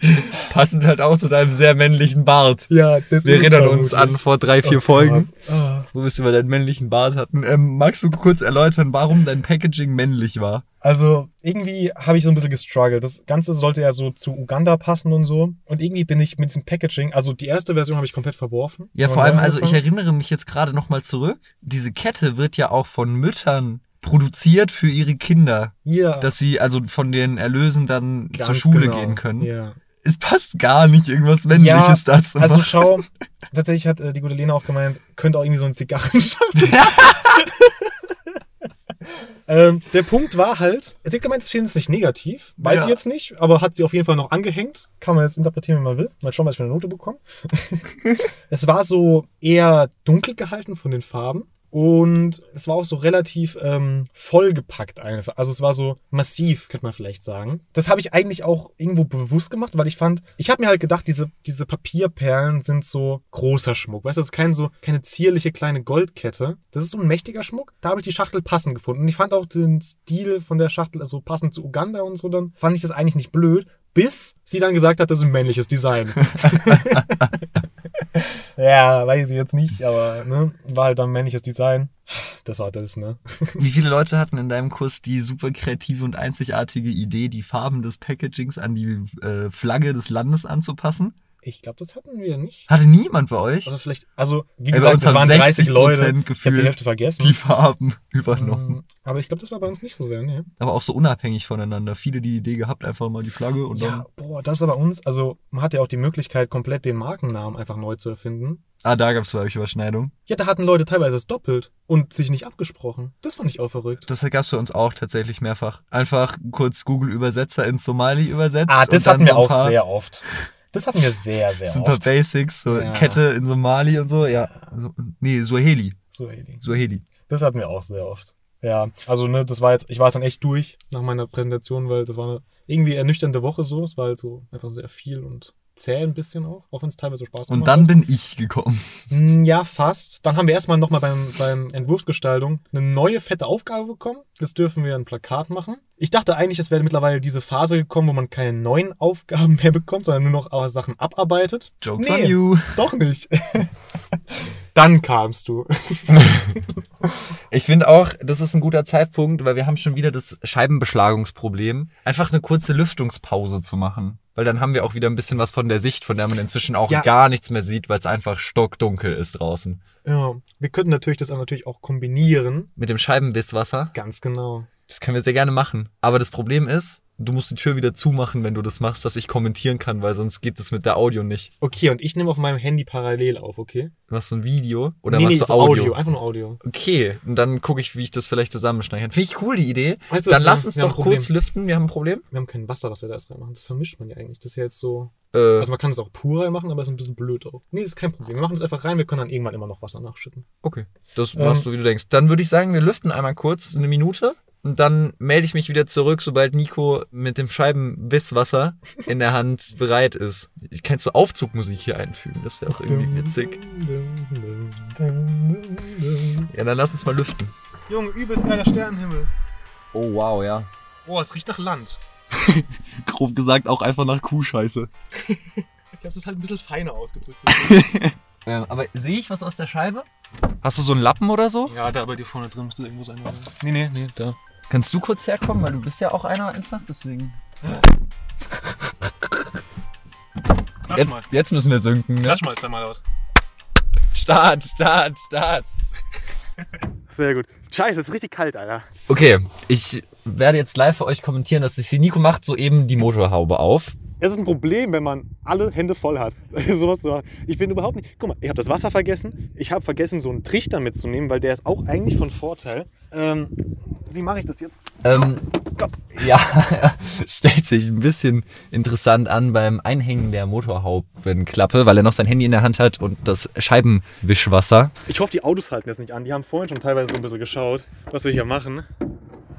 Speaker 2: <laughs>
Speaker 1: Passend halt auch zu deinem sehr männlichen Bart.
Speaker 2: Ja, das
Speaker 1: Wir erinnern uns an vor drei, vier
Speaker 2: Oh
Speaker 1: Folgen,
Speaker 2: Gott.
Speaker 1: Wo wir es über deinen männlichen Bart hatten. Ähm, magst du kurz erläutern, warum dein Packaging männlich war?
Speaker 2: Also irgendwie habe ich so ein bisschen gestruggelt. Das Ganze sollte ja so zu Uganda passen und so. Und irgendwie bin ich mit diesem Packaging, also die erste Version habe ich komplett verworfen.
Speaker 1: Ja, vor allem, also ich erinnere mich jetzt gerade nochmal zurück. Diese Kette wird ja auch von Müttern produziert für ihre Kinder,
Speaker 2: ja,
Speaker 1: dass sie also von den Erlösen dann zur
Speaker 2: ganz
Speaker 1: Schule
Speaker 2: genau.
Speaker 1: gehen können.
Speaker 2: Ja.
Speaker 1: Es passt gar nicht irgendwas Männliches
Speaker 2: Ja,
Speaker 1: dazu.
Speaker 2: Also schau, tatsächlich hat äh, die gute Lena auch gemeint, könnte auch irgendwie so ein Zigarrenschachtel. <laughs> <laughs> ähm, der Punkt war halt, sie hat gemeint, sie findet es nicht negativ, weiß
Speaker 1: Ja.
Speaker 2: ich jetzt nicht, aber hat sie auf jeden Fall noch angehängt. Kann man jetzt interpretieren, wie man will. Mal schauen, was ich für eine Note bekomme. <laughs> es war so eher dunkel gehalten von den Farben. Und es war auch so relativ ähm, vollgepackt einfach. Also es war so massiv, könnte man vielleicht sagen. Das habe ich eigentlich auch irgendwo bewusst gemacht, weil ich fand, ich habe mir halt gedacht, diese, diese Papierperlen sind so großer Schmuck. Weißt du, das ist kein so, keine zierliche kleine Goldkette. Das ist so ein mächtiger Schmuck. Da habe ich die Schachtel passend gefunden. Und ich fand auch den Stil von der Schachtel, also passend zu Uganda und so, dann fand ich das eigentlich nicht blöd. Bis sie dann gesagt hat, das ist ein männliches Design. <laughs> ja, weiß ich jetzt nicht, aber ne, war halt dann männliches Design. Das war das, ne? <laughs>
Speaker 1: Wie viele Leute hatten in deinem Kurs die super kreative und einzigartige Idee, die Farben des Packagings an die äh, Flagge des Landes anzupassen?
Speaker 2: Ich glaube, das hatten wir nicht.
Speaker 1: Hatte niemand bei euch?
Speaker 2: Also vielleicht, also wie
Speaker 1: bei
Speaker 2: gesagt,
Speaker 1: haben
Speaker 2: waren 30
Speaker 1: 60%
Speaker 2: Leute. Ich habe die
Speaker 1: gefühlt
Speaker 2: Hälfte vergessen.
Speaker 1: Die Farben <laughs> übernommen.
Speaker 2: Ähm, Aber ich glaube, das war bei uns nicht so sehr, ne?
Speaker 1: Aber auch so unabhängig voneinander. Viele die Idee gehabt, einfach mal die Flagge und
Speaker 2: Ja, boah, das war bei uns, also man hat ja auch die Möglichkeit, komplett den Markennamen einfach neu zu erfinden.
Speaker 1: dann. Ah, da gab es bei euch Überschneidung.
Speaker 2: Ja, da hatten Leute teilweise es doppelt und sich nicht abgesprochen. Das fand ich auch verrückt.
Speaker 1: Das gab es für uns auch tatsächlich mehrfach. Einfach kurz Google-Übersetzer ins Somali übersetzt.
Speaker 2: Ah, das
Speaker 1: dann
Speaker 2: hatten wir
Speaker 1: so
Speaker 2: auch sehr oft. Das hatten wir sehr, sehr
Speaker 1: Super
Speaker 2: oft.
Speaker 1: Basics, so
Speaker 2: Ja.
Speaker 1: Kette in Somali und so. Ja, so, nee, Suaheli.
Speaker 2: So, Eli.
Speaker 1: Suaheli.
Speaker 2: Das hatten wir auch sehr oft. Ja, also ne, das war jetzt, ich war es dann echt durch nach meiner Präsentation, weil das war eine irgendwie ernüchternde Woche so. Es war halt so einfach sehr viel und zäh ein bisschen auch, auch wenn es teilweise Spaß gemacht
Speaker 1: Und dann
Speaker 2: hat.
Speaker 1: bin ich gekommen.
Speaker 2: Mm, Ja, fast. Dann haben wir erstmal nochmal beim, beim Entwurfsgestaltung eine neue fette Aufgabe bekommen. Jetzt dürfen wir ein Plakat machen. Ich dachte eigentlich, es wäre mittlerweile diese Phase gekommen, wo man keine neuen <laughs> Aufgaben mehr bekommt, sondern nur noch aber Sachen abarbeitet.
Speaker 1: Jokes
Speaker 2: Nee.
Speaker 1: on you.
Speaker 2: Doch nicht. <laughs> Dann kamst du. <laughs>
Speaker 1: Ich finde auch, das ist ein guter Zeitpunkt, weil wir haben schon wieder das Scheibenbeschlagungsproblem, einfach eine kurze Lüftungspause zu machen. Weil dann haben wir auch wieder ein bisschen was von der Sicht, von der man inzwischen auch
Speaker 2: Ja.
Speaker 1: gar nichts mehr sieht, weil es einfach stockdunkel ist draußen.
Speaker 2: Ja, wir könnten natürlich das auch natürlich auch kombinieren.
Speaker 1: Mit dem Scheibenwisswasser,
Speaker 2: Ganz genau.
Speaker 1: das können wir sehr gerne machen. Aber das Problem ist, du musst die Tür wieder zumachen, wenn du das machst, dass ich kommentieren kann, weil sonst geht das mit der Audio nicht.
Speaker 2: Okay, und ich nehme auf meinem Handy parallel auf, okay?
Speaker 1: Du machst so ein Video oder
Speaker 2: nee,
Speaker 1: machst
Speaker 2: nee,
Speaker 1: du Audio?
Speaker 2: Audio. Einfach nur Audio.
Speaker 1: Okay, und dann gucke ich, wie ich das vielleicht zusammenschneiden kann. Finde ich cool, die Idee.
Speaker 2: Weißt du,
Speaker 1: dann lass uns
Speaker 2: wir
Speaker 1: doch kurz lüften. Wir haben ein Problem.
Speaker 2: Wir haben kein Wasser, was wir da erst reinmachen. Das vermischt man ja eigentlich. Das ist ja jetzt so.
Speaker 1: Äh,
Speaker 2: Also man kann es auch pur reinmachen, aber ist ein bisschen blöd auch. Nee, das ist kein Problem. Wir machen es einfach rein, wir können dann irgendwann immer noch Wasser nachschütten.
Speaker 1: okay, das
Speaker 2: Ähm,
Speaker 1: machst du, wie du denkst. Dann würde ich sagen, wir lüften einmal kurz, eine Minute. Und dann melde ich mich wieder zurück, sobald Nico mit dem Scheibenwisswasser in der Hand bereit ist. Ich kann so Aufzugmusik hier einfügen, das wäre auch irgendwie witzig. Ja, dann lass uns mal lüften.
Speaker 2: Junge, übelst geiler Sternenhimmel.
Speaker 1: Oh, wow, ja.
Speaker 2: Oh, es riecht nach Land. <laughs>
Speaker 1: Grob gesagt auch einfach nach Kuhscheiße. <laughs>
Speaker 2: Ich hab's halt ein bisschen feiner ausgedrückt. <laughs>
Speaker 1: Ähm, aber sehe ich was aus der Scheibe? Hast du so einen Lappen oder so?
Speaker 2: ja, da bei dir vorne drin müsste irgendwo sein. Nee, nee, nee, da.
Speaker 1: Kannst du kurz herkommen, weil du bist ja auch einer einfach, deswegen.
Speaker 2: Klatsch
Speaker 1: Jetzt,
Speaker 2: mal.
Speaker 1: jetzt müssen wir sinken, ne?
Speaker 2: Klatsch mal zweimal laut.
Speaker 1: Start, Start, Start.
Speaker 2: Sehr gut. Scheiße, es ist richtig kalt, Alter.
Speaker 1: Okay, ich werde jetzt live für euch kommentieren, dass ich sehe, Nico macht soeben die Motorhaube auf.
Speaker 2: Es ist ein Problem, wenn man alle Hände voll hat. <laughs> Sowas zu machen. Ich bin überhaupt nicht. Guck mal, ich habe das Wasser vergessen. Ich habe vergessen, so einen Trichter mitzunehmen, weil der ist auch eigentlich von Vorteil. Ähm, wie mache ich das jetzt?
Speaker 1: Ähm,
Speaker 2: Gott.
Speaker 1: ja, <laughs> stellt sich ein bisschen interessant an beim Einhängen der Motorhaubenklappe, weil er noch sein Handy in der Hand hat und das Scheibenwischwasser.
Speaker 2: Ich hoffe, die Autos halten das nicht an. Die haben vorhin schon teilweise so ein bisschen geschaut, was wir hier machen.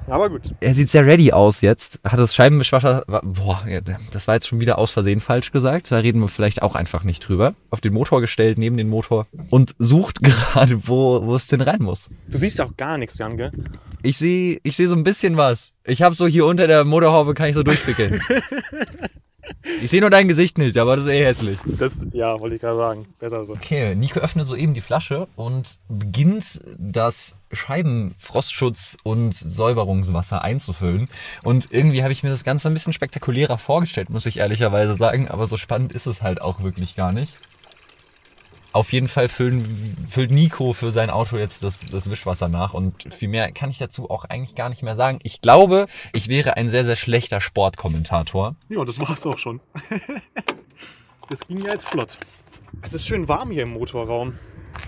Speaker 2: Aber gut.
Speaker 1: Er sieht sehr ready aus jetzt. Hat das Scheibenwischwasser. Boah, das war jetzt schon wieder aus Versehen falsch gesagt. Da reden wir vielleicht auch einfach nicht drüber. Auf den Motor gestellt, neben den Motor und sucht <laughs> gerade, wo, wo es denn rein muss.
Speaker 2: Du siehst auch gar nichts, Jan, gell?
Speaker 1: Ich sehe ich seh so ein bisschen was. Ich habe so hier unter der Motorhaube, kann ich so durchwickeln. <laughs> <laughs> ich sehe nur dein Gesicht nicht, aber das ist eh hässlich.
Speaker 2: Das, ja, wollte ich gerade sagen. Besser so.
Speaker 1: Okay, Nico öffnet soeben die Flasche und beginnt das Scheibenfrostschutz- und Säuberungswasser einzufüllen. Und irgendwie habe ich mir das Ganze ein bisschen spektakulärer vorgestellt, muss ich ehrlicherweise sagen. Aber so spannend ist es halt auch wirklich gar nicht. Auf jeden Fall füllen, füllt Nico für sein Auto jetzt das, das Wischwasser nach und viel mehr kann ich dazu auch eigentlich gar nicht mehr sagen. Ich glaube, ich wäre ein sehr, sehr schlechter Sportkommentator.
Speaker 2: Ja, das war's auch schon. <laughs> das ging ja jetzt flott. Es ist schön warm hier im Motorraum.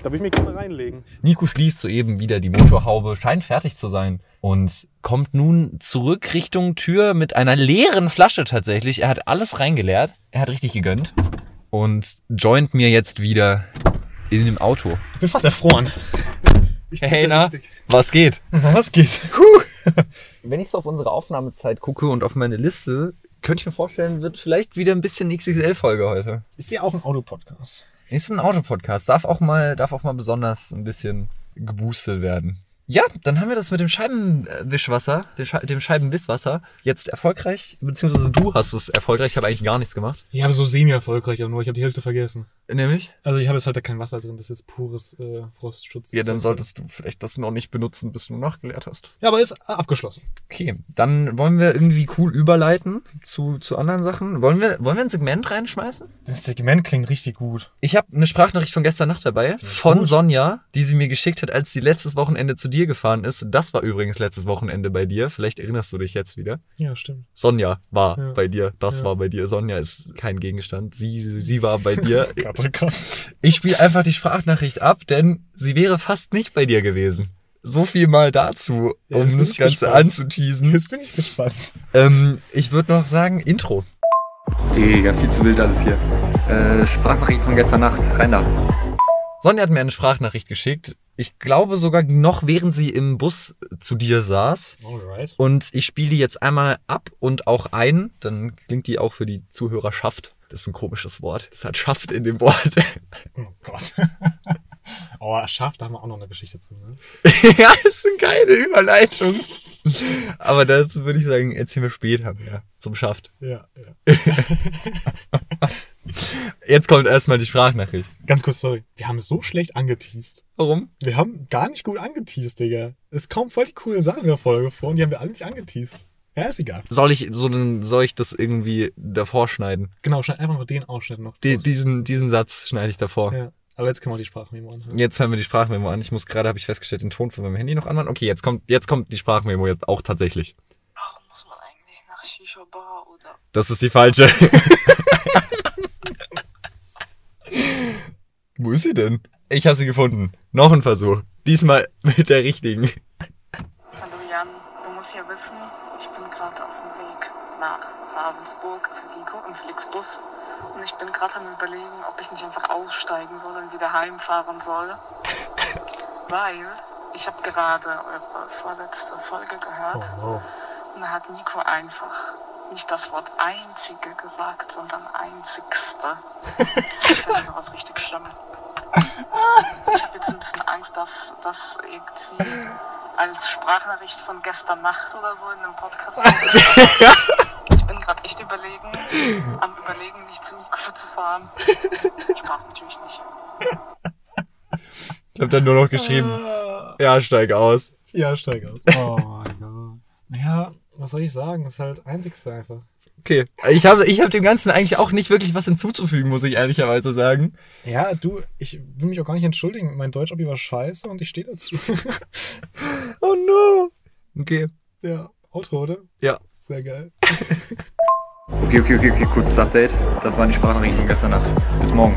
Speaker 2: Da will ich mich gerne reinlegen.
Speaker 1: Nico schließt soeben wieder die Motorhaube, scheint fertig zu sein und kommt nun zurück Richtung Tür mit einer leeren Flasche tatsächlich. Er hat alles reingeleert. Er hat richtig gegönnt und joint mir jetzt wieder in dem Auto.
Speaker 2: Ich bin fast erfroren. Ich
Speaker 1: Hey, na, was geht? <laughs>
Speaker 2: Was geht?
Speaker 1: Wenn ich so auf unsere Aufnahmezeit gucke und auf meine Liste, könnte ich mir vorstellen, wird vielleicht wieder ein bisschen XXL-Folge heute.
Speaker 2: Ist ja auch ein Autopodcast.
Speaker 1: Ist ein Autopodcast, darf auch mal, darf auch mal besonders ein bisschen geboostet werden. Ja, dann haben wir das mit dem Scheibenwischwasser, dem, Schei dem Scheibenwisswasser jetzt erfolgreich, beziehungsweise du hast es erfolgreich, ich habe eigentlich gar nichts gemacht.
Speaker 2: Ja, aber so semi-erfolgreich auch nur. Ich habe die Hälfte vergessen.
Speaker 1: Nämlich?
Speaker 2: Also ich habe jetzt halt da kein Wasser drin, das ist pures äh, Frostschutz.
Speaker 1: Ja, dann solltest du vielleicht das noch nicht benutzen, bis du nachgeleert hast.
Speaker 2: Ja, aber ist äh, abgeschlossen.
Speaker 1: Okay, dann wollen wir irgendwie cool überleiten zu, zu anderen Sachen. Wollen wir, wollen wir ein Segment reinschmeißen?
Speaker 2: Das Segment klingt richtig gut.
Speaker 1: Ich habe eine Sprachnachricht von gestern Nacht dabei, von
Speaker 2: gut.
Speaker 1: Sonja, die sie mir geschickt hat, als sie letztes Wochenende zu dir gefahren ist. Das war übrigens letztes Wochenende bei dir. Vielleicht erinnerst du dich jetzt wieder.
Speaker 2: Ja, stimmt.
Speaker 1: Sonja war
Speaker 2: Ja.
Speaker 1: bei dir. Das
Speaker 2: Ja.
Speaker 1: war bei dir. Sonja ist kein Gegenstand. Sie, sie war bei dir. <laughs>
Speaker 2: Gott, oh Gott.
Speaker 1: Ich spiele einfach die Sprachnachricht ab, denn sie wäre fast nicht bei dir gewesen. So viel mal dazu,
Speaker 2: Ja,
Speaker 1: um
Speaker 2: bin
Speaker 1: das Ganze
Speaker 2: gespannt.
Speaker 1: anzuteasen.
Speaker 2: Jetzt bin ich gespannt.
Speaker 1: Ähm, ich würde noch sagen, Intro.
Speaker 3: Digga, viel zu wild alles hier. Äh, Sprachnachricht von gestern Nacht. Rein da.
Speaker 1: Sonja hat mir eine Sprachnachricht geschickt. Ich glaube sogar noch, während sie im Bus zu dir saß.
Speaker 2: Alright.
Speaker 1: Und ich spiele die jetzt einmal ab und auch ein. Dann klingt die auch für die Zuhörerschaft. Das ist ein komisches Wort. Das hat Schaft in dem Wort.
Speaker 2: Oh Gott. <laughs> oh, schafft, da haben wir auch noch eine Geschichte zu. Ne? <laughs>
Speaker 1: ja, ist eine geile Überleitung. Aber dazu würde ich sagen, erzählen wir später mehr zum Schaft.
Speaker 2: Ja, ja. <laughs>
Speaker 1: Jetzt kommt erstmal die Sprachnachricht.
Speaker 2: Ganz kurz, sorry. Wir haben so schlecht angeteased.
Speaker 1: Warum?
Speaker 2: Wir haben gar nicht gut angeteased, Digga. Es kommen voll die coole Sachen in der Folge vor und die haben wir alle nicht angeteased. Ja, ist egal.
Speaker 1: Soll ich, so, soll ich das irgendwie davor schneiden?
Speaker 2: Genau, schneid einfach nur den Ausschnitt noch.
Speaker 1: Die, diesen, diesen Satz schneide ich davor.
Speaker 2: ja. Aber jetzt können wir die Sprachmemo anhören.
Speaker 1: Jetzt hören wir die Sprachmemo an. Ich muss gerade, habe ich festgestellt, den Ton von meinem Handy noch anmachen. Okay, jetzt kommt, jetzt kommt die Sprachmemo jetzt auch tatsächlich.
Speaker 4: Warum muss man eigentlich nach Shisha Bar oder
Speaker 1: Das ist die falsche. <laughs> Wo ist sie denn? Ich habe sie gefunden. Noch ein Versuch. Diesmal mit der richtigen.
Speaker 4: Hallo Jan, du musst ja wissen, ich bin gerade auf dem Weg nach Ravensburg zu Lico im Flixbus. Und ich bin gerade am überlegen, ob ich nicht einfach aussteigen soll und wieder heimfahren soll. <laughs> Weil ich habe gerade eure vorletzte Folge gehört.
Speaker 2: Oh, wow.
Speaker 4: Und da hat Nico einfach nicht das Wort einzige gesagt, sondern einzigste. Ich finde <laughs> sowas richtig schlimm. <laughs> Ich habe jetzt ein bisschen Angst, dass das irgendwie als Sprachnachricht von gestern Nacht oder so in einem Podcast. Ich bin gerade echt überlegen, <laughs> am überlegen, nicht zu Nico zu fahren. Spaß natürlich nicht.
Speaker 1: Ich habe dann nur noch geschrieben, ja, steig aus.
Speaker 2: Ja, steig aus. Oh mein Gott. Naja, was soll ich sagen? Das ist halt einzigste einfach.
Speaker 1: Okay. Ich habe ich hab dem Ganzen eigentlich auch nicht wirklich was hinzuzufügen, muss ich ehrlicherweise sagen.
Speaker 2: Ja, du, ich will mich auch gar nicht entschuldigen. Mein Deutsch-Abi war scheiße und ich stehe dazu. <laughs>
Speaker 1: Oh no. Okay.
Speaker 2: ja, Outro, oder?
Speaker 1: Ja.
Speaker 2: Sehr geil.
Speaker 3: Okay, okay, okay, okay, kurzes Update. Das waren die Sprachnachrichten von gestern Nacht. Bis morgen.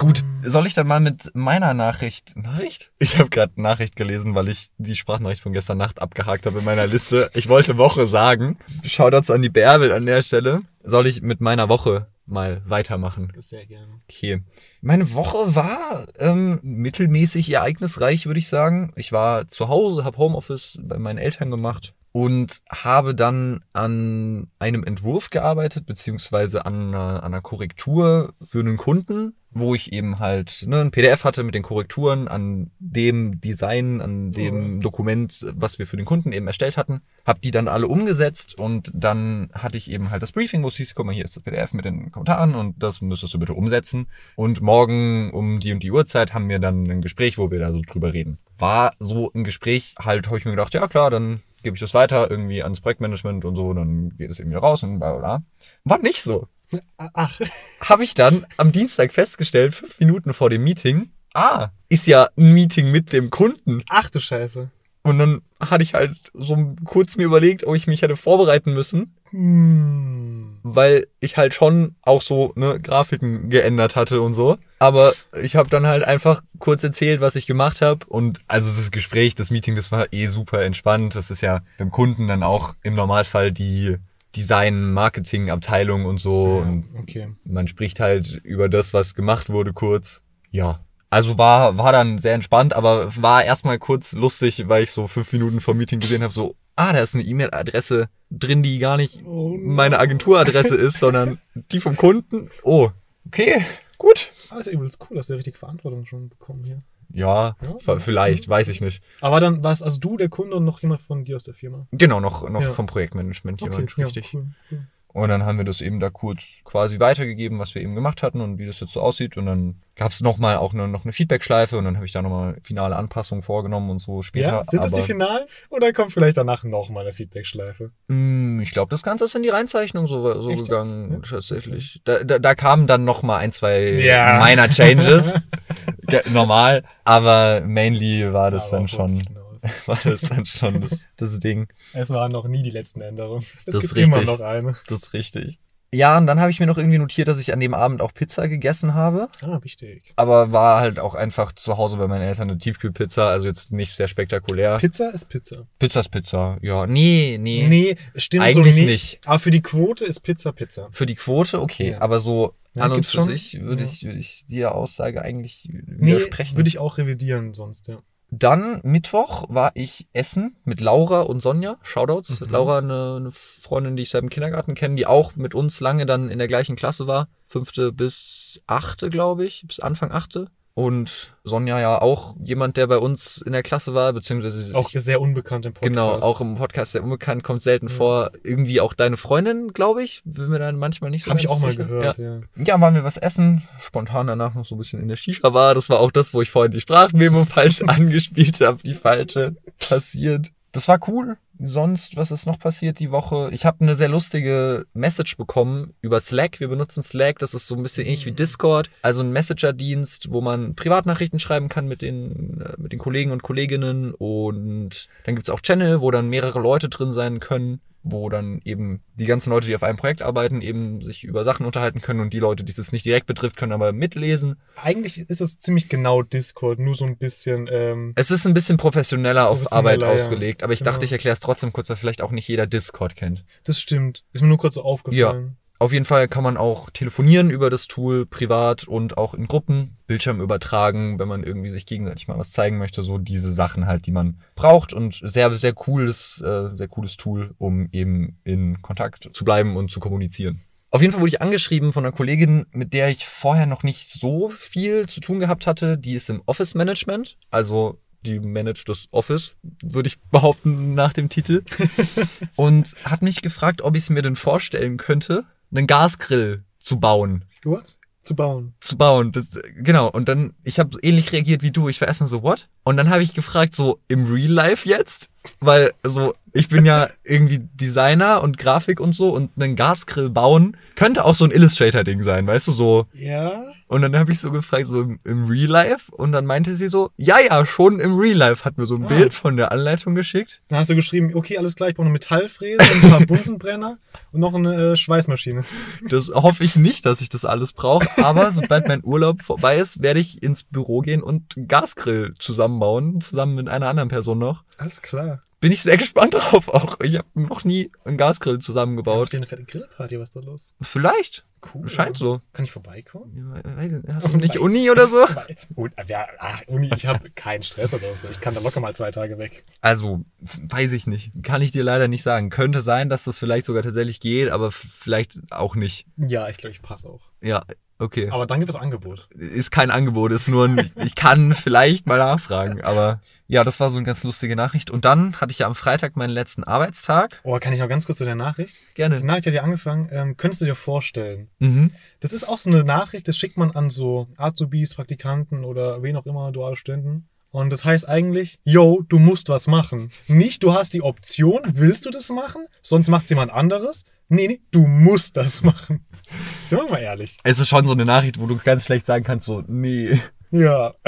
Speaker 1: Gut, soll ich dann mal mit meiner Nachricht. Nachricht? Ich habe gerade Nachricht gelesen, weil ich die Sprachnachricht von gestern Nacht abgehakt habe in meiner Liste. Ich wollte Woche sagen. Shoutouts an die Bärbel an der Stelle. Soll ich mit meiner Woche mal weitermachen?
Speaker 2: Sehr gerne.
Speaker 1: Okay. Meine Woche war ähm, mittelmäßig ereignisreich, würde ich sagen. Ich war zu Hause, habe Homeoffice bei meinen Eltern gemacht und habe dann an einem Entwurf gearbeitet, beziehungsweise an einer, an einer Korrektur für einen Kunden, wo ich eben halt ne, ein PDF hatte mit den Korrekturen an dem Design, an dem Dokument, was wir für den Kunden eben erstellt hatten. Hab die dann alle umgesetzt und dann hatte ich eben halt das Briefing, wo es hieß, guck mal, hier ist das PDF mit den Kommentaren und das müsstest du bitte umsetzen. Und morgen um die und die Uhrzeit haben wir dann ein Gespräch, wo wir da so drüber reden. War so ein Gespräch, halt habe ich mir gedacht, ja klar, dann gebe ich das weiter irgendwie ans Projektmanagement und so, dann geht es eben wieder raus und bla bla bla. War nicht so
Speaker 2: Ach,
Speaker 1: habe ich dann am Dienstag festgestellt, fünf Minuten vor dem Meeting, ah, ist ja ein Meeting mit dem Kunden.
Speaker 2: ach du Scheiße.
Speaker 1: Und dann hatte ich halt so kurz mir überlegt, ob ich mich hätte vorbereiten müssen,
Speaker 2: Hm.
Speaker 1: weil ich halt schon auch so ne, Grafiken geändert hatte und so. Aber ich habe dann halt einfach kurz erzählt, was ich gemacht habe. Und also das Gespräch, das Meeting, das war eh super entspannt. Das ist ja beim Kunden dann auch im Normalfall die Design, Marketing, Abteilung und so. Und
Speaker 2: okay.
Speaker 1: man spricht halt über das, was gemacht wurde, kurz. Ja. Also war, war dann sehr entspannt, aber war erstmal kurz lustig, weil ich so fünf Minuten vor Meeting gesehen habe, so, ah, da ist eine E-Mail-Adresse drin, die gar nicht
Speaker 2: Oh,
Speaker 1: meine Agenturadresse ist, sondern die vom Kunden. Oh, okay, gut.
Speaker 2: Ah, ist ja übelst cool, dass du richtig Verantwortung schon bekommen hier.
Speaker 1: Ja,
Speaker 2: Ja.
Speaker 1: vielleicht, weiß ich nicht.
Speaker 2: Aber dann war es also du, der Kunde und noch jemand von dir aus der Firma.
Speaker 1: Genau, noch, noch
Speaker 2: Ja.
Speaker 1: vom Projektmanagement jemand,
Speaker 2: ja,
Speaker 1: richtig.
Speaker 2: cool, cool.
Speaker 1: Und dann haben wir das eben da kurz quasi weitergegeben, was wir eben gemacht hatten und wie das jetzt so aussieht. Und dann gab es nochmal auch eine, noch eine Feedback-Schleife und dann habe ich da nochmal finale Anpassungen vorgenommen und so später.
Speaker 2: Ja, sind das die
Speaker 1: aber-
Speaker 2: Finalen? Oder kommt vielleicht danach nochmal eine Feedback-Schleife?
Speaker 1: Mm, Ich glaube, das Ganze ist in die Reinzeichnung so, so
Speaker 2: Echt jetzt?
Speaker 1: gegangen,
Speaker 2: Ja?
Speaker 1: tatsächlich. Da, da, da kamen dann noch mal ein, zwei
Speaker 2: Ja.
Speaker 1: minor Changes. <laughs> Ge- Normal. Aber mainly war das dann
Speaker 2: Darauf wollte
Speaker 1: schon,
Speaker 2: hinaus. <laughs>
Speaker 1: war das dann schon das, das Ding.
Speaker 2: Es waren noch nie die letzten Änderungen. Es
Speaker 1: Das
Speaker 2: gibt
Speaker 1: ist
Speaker 2: immer
Speaker 1: richtig.
Speaker 2: noch eine.
Speaker 1: Das ist richtig. Ja, und dann habe ich mir noch irgendwie notiert, dass ich an dem Abend auch Pizza gegessen habe.
Speaker 2: Ah, wichtig.
Speaker 1: Aber war halt auch einfach zu Hause bei meinen Eltern eine Tiefkühlpizza, also jetzt nicht sehr spektakulär.
Speaker 2: Pizza ist Pizza.
Speaker 1: Pizza ist Pizza, ja. Nee, nee.
Speaker 2: Nee, stimmt
Speaker 1: Eigentlich
Speaker 2: so nicht.
Speaker 1: nicht.
Speaker 2: Aber für die Quote ist Pizza Pizza.
Speaker 1: Für die Quote, okay.
Speaker 2: Ja.
Speaker 1: Aber so
Speaker 2: Ja,
Speaker 1: an und für
Speaker 2: schon.
Speaker 1: sich würde
Speaker 2: Ja.
Speaker 1: ich, würde ich dir Aussage eigentlich
Speaker 2: Nee,
Speaker 1: widersprechen.
Speaker 2: würde ich auch revidieren sonst, ja.
Speaker 1: Dann Mittwoch war ich essen mit Laura und Sonja. Shoutouts.
Speaker 2: Mhm.
Speaker 1: Laura, eine, eine Freundin, die ich seit dem Kindergarten kenne, die auch mit uns lange dann in der gleichen Klasse war. Fünfte bis achte, glaube ich, bis Anfang achte. Und Sonja ja auch jemand, der bei uns in der Klasse war, beziehungsweise
Speaker 2: Auch
Speaker 1: ich,
Speaker 2: sehr unbekannt im Podcast.
Speaker 1: genau, auch im Podcast sehr unbekannt, kommt selten
Speaker 2: Ja.
Speaker 1: vor. Irgendwie auch deine Freundin, glaube ich, bin mir dann manchmal nicht so
Speaker 2: Habe ich auch mal
Speaker 1: sicher.
Speaker 2: gehört,
Speaker 1: Ja.
Speaker 2: ja.
Speaker 1: Ja, waren wir was essen. Spontan danach noch so ein bisschen in der Shisha war. Das war auch das, wo ich vorhin die Sprachmemo <laughs> falsch angespielt habe, die falsche passiert. Das war cool. Sonst, was ist noch passiert die Woche? Ich habe eine sehr lustige Message bekommen über Slack. Wir benutzen Slack, das ist so ein bisschen ähnlich wie Discord. Also ein Messenger-Dienst, wo man Privatnachrichten schreiben kann mit den, äh, mit den Kollegen und Kolleginnen. Und dann gibt's auch Channel, wo dann mehrere Leute drin sein können wo dann eben die ganzen Leute, die auf einem Projekt arbeiten, eben sich über Sachen unterhalten können und die Leute, die es nicht direkt betrifft, können aber mitlesen.
Speaker 2: Eigentlich ist es ziemlich genau Discord, nur so ein bisschen, ähm,
Speaker 1: Es ist ein bisschen professioneller auf
Speaker 2: Professioneller,
Speaker 1: Arbeit
Speaker 2: ja.
Speaker 1: ausgelegt, aber ich
Speaker 2: Genau.
Speaker 1: dachte, ich erkläre es trotzdem kurz, weil vielleicht auch nicht jeder Discord kennt.
Speaker 2: das stimmt. Ist mir nur kurz so aufgefallen.
Speaker 1: Auf jeden Fall kann man auch telefonieren über das Tool, privat und auch in Gruppen, Bildschirm übertragen, wenn man irgendwie sich gegenseitig mal was zeigen möchte, so diese Sachen halt, die man braucht und sehr, sehr cooles, äh, sehr cooles Tool, um eben in Kontakt zu bleiben und zu kommunizieren. Auf jeden Fall wurde ich angeschrieben von einer Kollegin, mit der ich vorher noch nicht so viel zu tun gehabt hatte. Die ist im Office Management, also die managt das Office, würde ich behaupten nach dem Titel. <laughs> und hat mich gefragt, ob ich es mir denn vorstellen könnte, einen Gasgrill zu bauen.
Speaker 2: What? Zu bauen.
Speaker 1: Zu bauen. Das, genau. Und dann, ich habe ähnlich reagiert wie du. Ich war erstmal so, what? Und dann habe ich gefragt, so im Real Life jetzt? Weil, so, ich bin ja irgendwie Designer und Grafik und so und einen Gasgrill bauen könnte auch so ein Illustrator-Ding sein, weißt du, so.
Speaker 2: Ja?
Speaker 1: Und dann habe ich so gefragt, so im, im Real Life? Und dann meinte sie so, ja, ja, schon im Real Life. Hat mir so ein
Speaker 2: Ah.
Speaker 1: Bild von der Anleitung geschickt.
Speaker 2: Dann hast du geschrieben, okay, alles klar, ich brauche eine Metallfräse, ein paar <laughs> Bunsenbrenner und noch eine äh, Schweißmaschine.
Speaker 1: Das hoffe ich nicht, dass ich das alles brauche. Aber sobald mein Urlaub vorbei ist, werde ich ins Büro gehen und Gasgrill zusammenbauen, zusammen mit einer anderen Person noch.
Speaker 2: Alles klar.
Speaker 1: Bin ich sehr gespannt drauf auch. Ich habe noch nie einen Gasgrill zusammengebaut.
Speaker 2: Macht ihr eine fette Grillparty, was ist da los?
Speaker 1: Vielleicht.
Speaker 2: Cool.
Speaker 1: Scheint so.
Speaker 2: Kann ich vorbeikommen?
Speaker 1: Nicht, Hast du nicht Uni oder so? <laughs>
Speaker 2: Ja, ach, Uni, ich habe keinen Stress oder so. Ich kann da locker mal zwei Tage weg.
Speaker 1: Also, weiß ich nicht. Kann ich dir leider nicht sagen. Könnte sein, dass das vielleicht sogar tatsächlich geht, aber vielleicht auch nicht.
Speaker 2: Ja, ich glaube, ich passe auch.
Speaker 1: Ja, okay.
Speaker 2: Aber danke fürs Angebot.
Speaker 1: ist kein Angebot, ist nur ein, <laughs> ich kann vielleicht mal nachfragen, aber ja, das war so eine ganz lustige Nachricht. Und dann hatte ich ja am Freitag meinen letzten Arbeitstag.
Speaker 2: Oh, kann ich noch ganz kurz zu der Nachricht? Die
Speaker 1: Gerne.
Speaker 2: Nachricht hat ja angefangen. Ähm, könntest du dir vorstellen?
Speaker 1: Mhm.
Speaker 2: Das ist auch so eine Nachricht, das schickt man an so Azubis, Praktikanten oder wen auch immer, duale Studenten. Und das heißt eigentlich, yo, du musst was machen. Nicht, du hast die Option, willst du das machen? Sonst macht jemand anderes. Nee, nee, du musst das <laughs> machen. <laughs> Sind wir mal ehrlich.
Speaker 1: Es ist schon so eine Nachricht, wo du ganz schlecht sagen kannst, so, nee.
Speaker 2: Ja. <laughs>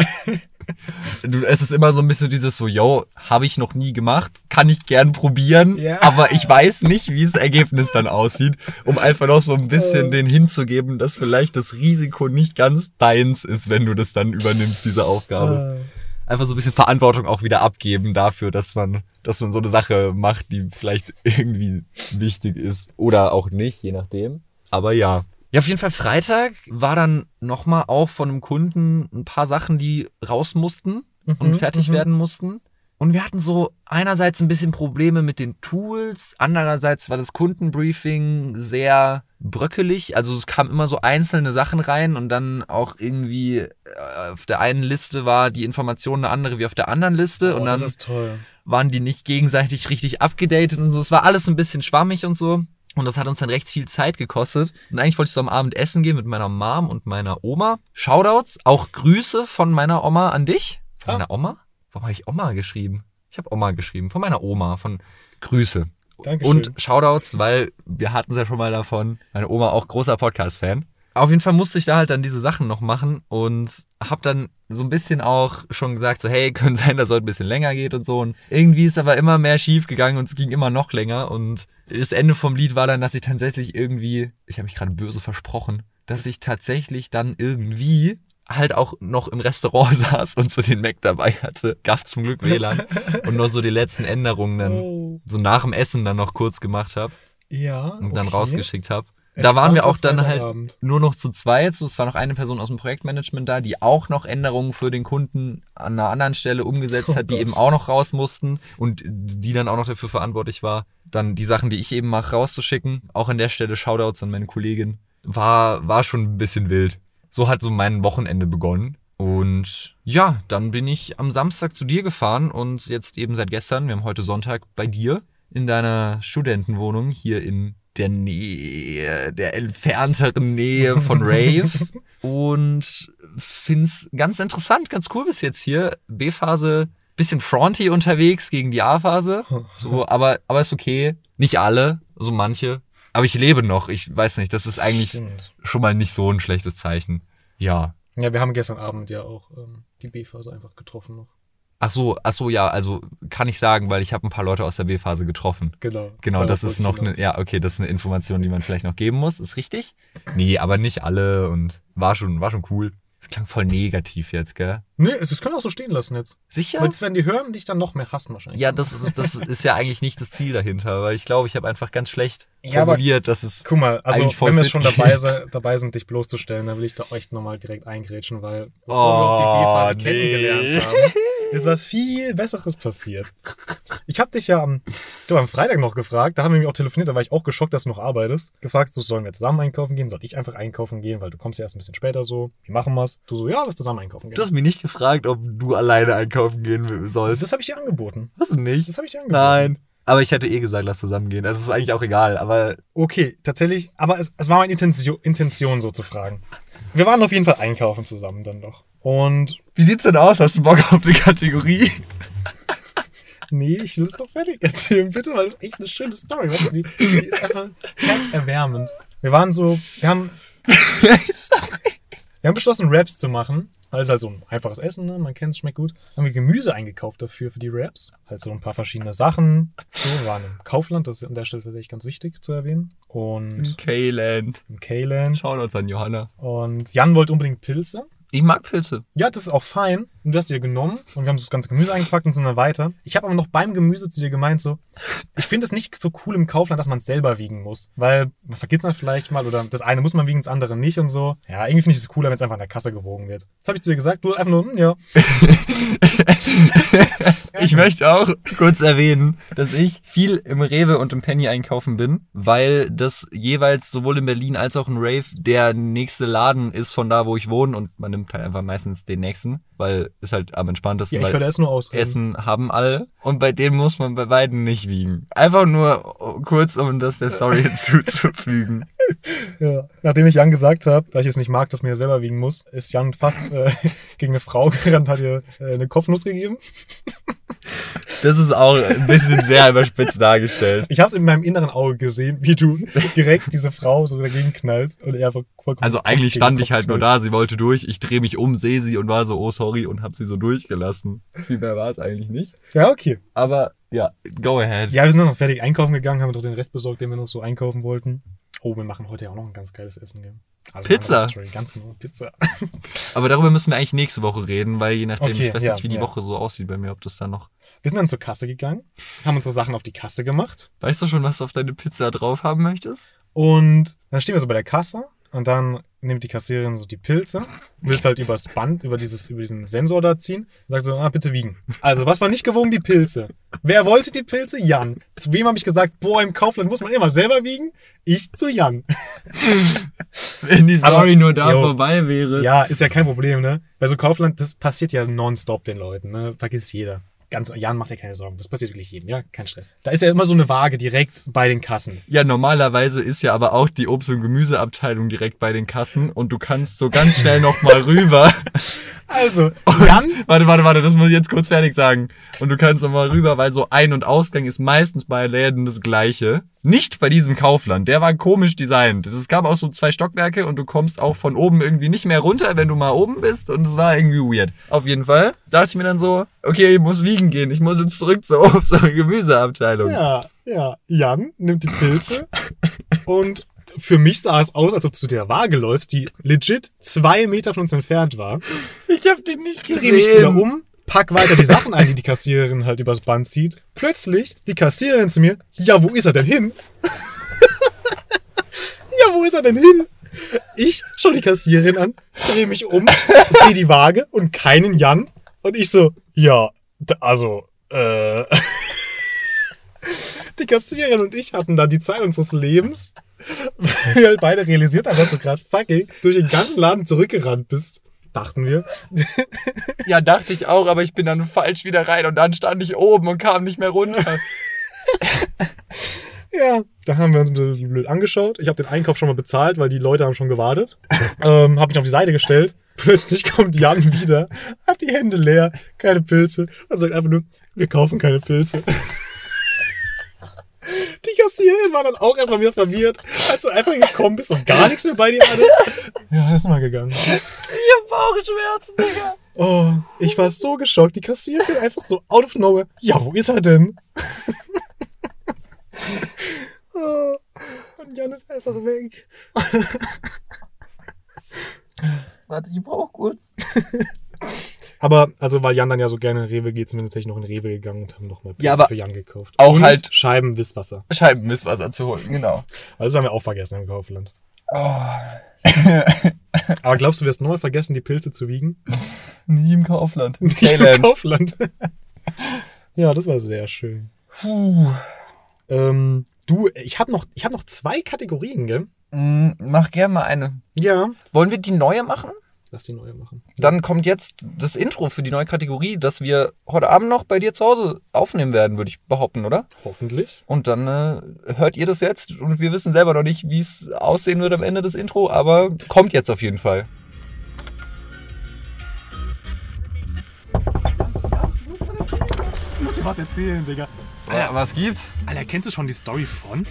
Speaker 1: Du, es ist immer so ein bisschen dieses so, yo, habe ich noch nie gemacht, kann ich gern probieren,
Speaker 2: Ja. <laughs>
Speaker 1: aber ich weiß nicht, wie das Ergebnis dann aussieht, um einfach noch so ein bisschen
Speaker 2: Äh.
Speaker 1: den hinzugeben, dass vielleicht das Risiko nicht ganz deins ist, wenn du das dann übernimmst, diese Aufgabe. einfach so ein bisschen Verantwortung auch wieder abgeben dafür, dass man, dass man so eine Sache macht, die vielleicht irgendwie wichtig ist oder auch nicht, je nachdem. Aber ja. Ja, auf jeden Fall Freitag war dann nochmal auch von einem Kunden ein paar Sachen, die raus mussten und
Speaker 2: Mhm,
Speaker 1: fertig
Speaker 2: mhm.
Speaker 1: werden mussten. Und wir hatten so einerseits ein bisschen Probleme mit den Tools, andererseits war das Kundenbriefing sehr bröckelig. Also es kamen immer so einzelne Sachen rein und dann auch irgendwie äh, auf der einen Liste war die Information eine andere wie auf der anderen Liste
Speaker 2: Oh,
Speaker 1: und dann
Speaker 2: das ist toll.
Speaker 1: waren die nicht gegenseitig richtig abgedatet und so. Es war alles ein bisschen schwammig und so. Und das hat uns dann recht viel Zeit gekostet. Und eigentlich wollte ich so am Abend essen gehen mit meiner Mom und meiner Oma. Shoutouts, auch Grüße von meiner Oma an dich. Von
Speaker 2: Ah.
Speaker 1: meiner Oma? Warum habe ich Oma geschrieben? Ich habe Oma geschrieben. Von meiner Oma. Von Grüße.
Speaker 2: Dankeschön.
Speaker 1: Und Shoutouts, weil wir hatten es ja schon mal davon. Meine Oma auch großer Podcast-Fan. Auf jeden Fall musste ich da halt dann diese Sachen noch machen und hab dann so ein bisschen auch schon gesagt, so hey, <laughs> könnte sein, dass es heute ein bisschen länger geht und so. Und irgendwie ist aber immer mehr schief gegangen und es ging immer noch länger. Und das Ende vom Lied war dann, dass ich tatsächlich irgendwie, ich habe mich gerade böse versprochen, dass ich tatsächlich dann irgendwie halt auch noch im Restaurant <laughs> saß und so den Mac dabei hatte. Gab zum Glück WLAN <laughs> und noch so die letzten Änderungen dann
Speaker 2: Oh.
Speaker 1: so nach dem Essen dann noch kurz gemacht habe
Speaker 2: Ja.
Speaker 1: und dann
Speaker 2: okay.
Speaker 1: rausgeschickt habe. Da waren wir auch dann halt nur noch zu zweit. So, es war noch eine Person aus dem Projektmanagement da, die auch noch Änderungen für den Kunden an einer anderen Stelle umgesetzt
Speaker 2: Oh
Speaker 1: hat, die
Speaker 2: Gott.
Speaker 1: eben auch noch raus mussten und die dann auch noch dafür verantwortlich war, dann die Sachen, die ich eben mache, rauszuschicken. Auch an der Stelle Shoutouts an meine Kollegin. War, war schon ein bisschen wild. So hat so mein Wochenende begonnen. Und ja, dann bin ich am Samstag zu dir gefahren und jetzt eben seit gestern, wir haben heute Sonntag, bei dir in deiner Studentenwohnung hier in der Nähe, der entfernteren Nähe von <laughs> Rave. und find's ganz interessant, ganz cool bis jetzt hier. B-Phase, bisschen fronty unterwegs gegen die A-Phase. So, <laughs> aber, aber ist okay. Nicht alle, so manche. Aber ich lebe noch. Ich weiß nicht, das ist eigentlich
Speaker 2: Stimmt.
Speaker 1: schon mal nicht so ein schlechtes Zeichen. Ja.
Speaker 2: Ja, wir haben gestern Abend ja auch ähm, die B-Phase einfach getroffen noch.
Speaker 1: Ach so, ach so, ja, also kann ich sagen, weil ich habe ein paar Leute aus der B-Phase getroffen.
Speaker 2: Genau.
Speaker 1: Genau, das ist noch eine, ja, okay, das ist eine Information, die man vielleicht noch geben muss, ist richtig. Nee, aber nicht alle und war schon, war schon cool. Das klang voll negativ jetzt, gell?
Speaker 2: Nee, das können wir auch so stehen lassen jetzt.
Speaker 1: Sicher?
Speaker 2: Weil jetzt werden die hören dich dann noch mehr hassen wahrscheinlich.
Speaker 1: Ja, das, ist- das ist ja eigentlich nicht das Ziel dahinter, weil ich glaube, ich habe einfach ganz schlecht
Speaker 2: Ja, aber-
Speaker 1: formuliert, dass es.
Speaker 2: Guck mal, also wenn wir schon dabei, se, dabei sind, dich bloßzustellen, dann will ich da echt nochmal direkt eingrätschen, weil
Speaker 1: Oh,
Speaker 2: bevor wir auch die B-Phase
Speaker 1: nee.
Speaker 2: kennengelernt haben, <laughs> ist was viel Besseres passiert. Ich habe dich ja am, ich glaube, am Freitag noch gefragt, da haben wir nämlich auch telefoniert, da war ich auch geschockt, dass du noch arbeitest. Gefragt, so, sollen wir zusammen einkaufen gehen? Soll ich einfach einkaufen gehen? Weil du kommst ja erst ein bisschen später so. Wie machen wir's? Du so, ja, lass zusammen einkaufen gehen.
Speaker 1: Du hast mich nicht gefragt, ob du alleine einkaufen gehen sollst.
Speaker 2: das habe ich dir angeboten.
Speaker 1: hast du nicht?
Speaker 2: Das habe ich dir angeboten.
Speaker 1: Nein. Aber ich hätte eh gesagt, lass zusammen gehen. Das ist eigentlich auch egal, aber
Speaker 2: Okay, tatsächlich, aber es, es war meine Intention, Intention, so zu fragen. Wir waren auf jeden Fall einkaufen zusammen dann doch. Und
Speaker 1: wie sieht's denn aus? Hast du Bock auf eine Kategorie? <laughs>
Speaker 2: nee, ich will es doch fertig erzählen, bitte, weil das ist echt eine schöne Story. Weißt du, die, die ist einfach herzerwärmend. Wir waren so, wir haben, wir haben beschlossen, Raps zu machen. Es halt so ein einfaches Essen, ne? man kennt es, schmeckt gut. Haben wir Gemüse eingekauft dafür, für die Raps. Halt so ein paar verschiedene Sachen. So, wir waren im Kaufland, das ist an der Stelle tatsächlich ganz wichtig zu erwähnen. Und
Speaker 1: K-Land.
Speaker 2: im K-Land.
Speaker 1: Schauen uns an, Johanna.
Speaker 2: Und Jan wollte unbedingt Pilze.
Speaker 1: Ich mag Pilze.
Speaker 2: Ja, das ist auch fein. Und du hast ja genommen und wir haben das ganze Gemüse eingepackt und sind dann weiter. Ich habe aber noch beim Gemüse zu dir gemeint, so, ich finde es nicht so cool im Kaufland, dass man es selber wiegen muss. Weil man vergisst dann vielleicht mal oder das eine muss man wiegen, das andere nicht und so. Ja, irgendwie finde ich es cooler, wenn es einfach an der Kasse gewogen wird. Das habe ich zu dir gesagt. Du einfach nur, hm, ja. <laughs>
Speaker 1: Ich möchte auch kurz erwähnen, dass ich viel im Rewe und im Penny einkaufen bin, weil das jeweils sowohl in Berlin als auch in Rave der nächste Laden ist von da, wo ich wohne und man nimmt halt einfach meistens den nächsten, weil ist halt am entspanntesten,
Speaker 2: Ja, ich höre jetzt nur ausreden.
Speaker 1: Essen haben alle und bei denen muss man bei beiden nicht wiegen. Einfach nur kurz, um das der Story <laughs> hinzuzufügen.
Speaker 2: Ja. Nachdem ich Jan gesagt habe, da ich es nicht mag, dass man ja selber wiegen muss, ist Jan fast äh, <laughs> gegen eine Frau gerannt, hat ihr äh, eine Kopfnuss gegeben.
Speaker 1: Das ist auch ein bisschen sehr <laughs> überspitzt dargestellt.
Speaker 2: Ich habe es in meinem inneren Auge gesehen, wie du direkt diese Frau so dagegen knallst und er einfach vollkommen
Speaker 1: Also eigentlich stand ich halt nur da, sie wollte durch, ich drehe mich um, sehe sie und war so, oh sorry, und hab sie so durchgelassen. Viel mehr war es eigentlich nicht.
Speaker 2: Ja, okay.
Speaker 1: Aber ja, go ahead.
Speaker 2: Ja, wir sind noch fertig einkaufen gegangen, haben doch den Rest besorgt, den wir noch so einkaufen wollten. Oh, wir machen heute ja auch noch ein ganz geiles Essen. Gell? Also
Speaker 1: Pizza?
Speaker 2: Story, ganz genau, Pizza. <laughs>
Speaker 1: Aber darüber müssen wir eigentlich nächste Woche reden, weil je nachdem,
Speaker 2: Okay,
Speaker 1: ich weiß
Speaker 2: ja,
Speaker 1: nicht, wie die
Speaker 2: ja.
Speaker 1: Woche so aussieht bei mir, ob das dann noch.
Speaker 2: Wir sind dann zur Kasse gegangen, haben unsere Sachen auf die Kasse gemacht
Speaker 1: Weißt du schon, was du auf deine Pizza drauf haben möchtest?
Speaker 2: und dann stehen wir so bei der Kasse und dann nimmt die Kassiererin so die Pilze, will es halt übers Band, über, dieses, über diesen Sensor da ziehen und sagt so, ah, bitte wiegen. Also, was war nicht gewogen? Die Pilze. Wer wollte die Pilze? Jan. Zu wem habe ich gesagt, boah, im Kaufland muss man immer selber wiegen? Ich zu Jan. <laughs>
Speaker 1: Wenn die
Speaker 2: Aber-
Speaker 1: Story nur da
Speaker 2: Jo.
Speaker 1: vorbei wäre.
Speaker 2: Ja, ist ja kein Problem, ne? Bei so Kaufland, das passiert ja nonstop den Leuten, ne? Vergisst jeder. Ganz, Jan, mach dir keine Sorgen. Das passiert wirklich jedem, ja? Kein Stress. Da ist ja immer so eine Waage direkt bei den Kassen.
Speaker 1: Ja, normalerweise ist ja aber auch die Obst- und Gemüseabteilung direkt bei den Kassen und du kannst so ganz schnell noch mal <laughs> rüber.
Speaker 2: Also,
Speaker 1: Und,
Speaker 2: Jan,
Speaker 1: warte, warte, warte, das muss ich jetzt kurz fertig sagen. Und du kannst noch mal rüber, weil so Ein- und Ausgang ist meistens bei Läden das gleiche. Nicht bei diesem Kaufland. Der war komisch designt. Es gab auch so zwei Stockwerke und du kommst auch von oben irgendwie nicht mehr runter, wenn du mal oben bist. Und es war irgendwie weird. Auf jeden Fall dachte ich mir dann so, okay, ich muss wiegen gehen. Ich muss jetzt zurück zur Obst- und Gemüseabteilung.
Speaker 2: ja, ja, Jan nimmt die Pilze und für mich sah es aus, als ob du zu der Waage läufst, die legit zwei Meter von uns entfernt war.
Speaker 1: Ich hab den nicht gesehen.
Speaker 2: Dreh mich wieder um, pack weiter die Sachen ein, die die Kassiererin halt übers Band zieht. Plötzlich die Kassiererin zu mir, ja, wo ist er denn hin? <laughs> ja, wo ist er denn hin? Ich schau die Kassiererin an, dreh mich um, sehe die Waage und keinen Jan. Und ich so, ja, also, äh. <laughs> Die Kassiererin und ich hatten da die Zeit unseres Lebens, weil wir halt beide realisiert haben, dass du gerade fucking durch den ganzen Laden zurückgerannt bist. Dachten wir. <laughs>
Speaker 1: Ja, dachte ich auch, aber ich bin dann falsch wieder rein und dann stand ich oben und kam nicht mehr runter. <laughs> <laughs>
Speaker 2: Ja, da haben wir uns ein bisschen blöd angeschaut. Ich habe den Einkauf schon mal bezahlt, weil die Leute haben schon gewartet. ähm, habe mich auf die Seite gestellt. Plötzlich kommt Jan wieder, hat die Hände leer, keine Pilze und sagt einfach nur, wir kaufen keine Pilze. Die Kassiererin war dann auch erstmal wieder verwirrt, als du einfach gekommen bist und gar nichts mehr bei dir hattest. Ja, das ist mal gegangen.
Speaker 1: Ich hab Bauchschmerzen, Digga.
Speaker 2: Oh, ich war so geschockt. Die Kassiererin einfach so out of nowhere. Ja, wo ist er denn? oh, und Jan ist einfach weg.
Speaker 1: Warte, ich brauch kurz. <laughs>
Speaker 2: Aber, also, weil Jan dann ja so gerne in Rewe geht, sind wir tatsächlich noch in Rewe gegangen und haben nochmal Pilze
Speaker 1: Ja,
Speaker 2: für Jan gekauft.
Speaker 1: auch
Speaker 2: und
Speaker 1: halt-
Speaker 2: Scheiben Wisswasser.
Speaker 1: Scheibenmisswasser zu holen, genau.
Speaker 2: Weil <laughs> das haben wir auch vergessen im Kaufland.
Speaker 1: Oh,
Speaker 2: Aber glaubst du, wir wirst nochmal vergessen, die Pilze zu wiegen? <laughs>
Speaker 1: nie im Kaufland.
Speaker 2: Nicht im. Kaufland. <laughs> ja, das war sehr schön.
Speaker 1: Puh.
Speaker 2: Ähm, du, ich habe noch, ich hab noch zwei Kategorien, gell?
Speaker 1: Mm, Mach gerne mal eine.
Speaker 2: Ja.
Speaker 1: Wollen wir die neue machen?
Speaker 2: Lass die neue machen.
Speaker 1: Dann kommt jetzt das Intro für die neue Kategorie, das wir heute Abend noch bei dir zu Hause aufnehmen werden, würde ich behaupten, oder?
Speaker 2: Hoffentlich.
Speaker 1: Und dann äh, hört ihr das jetzt und wir wissen selber noch nicht, wie es aussehen wird am Ende des Intro, aber kommt jetzt auf jeden Fall.
Speaker 2: Ich muss dir was erzählen, Digga.
Speaker 1: Ja, was gibt's?
Speaker 2: Alter, kennst du schon die Story von?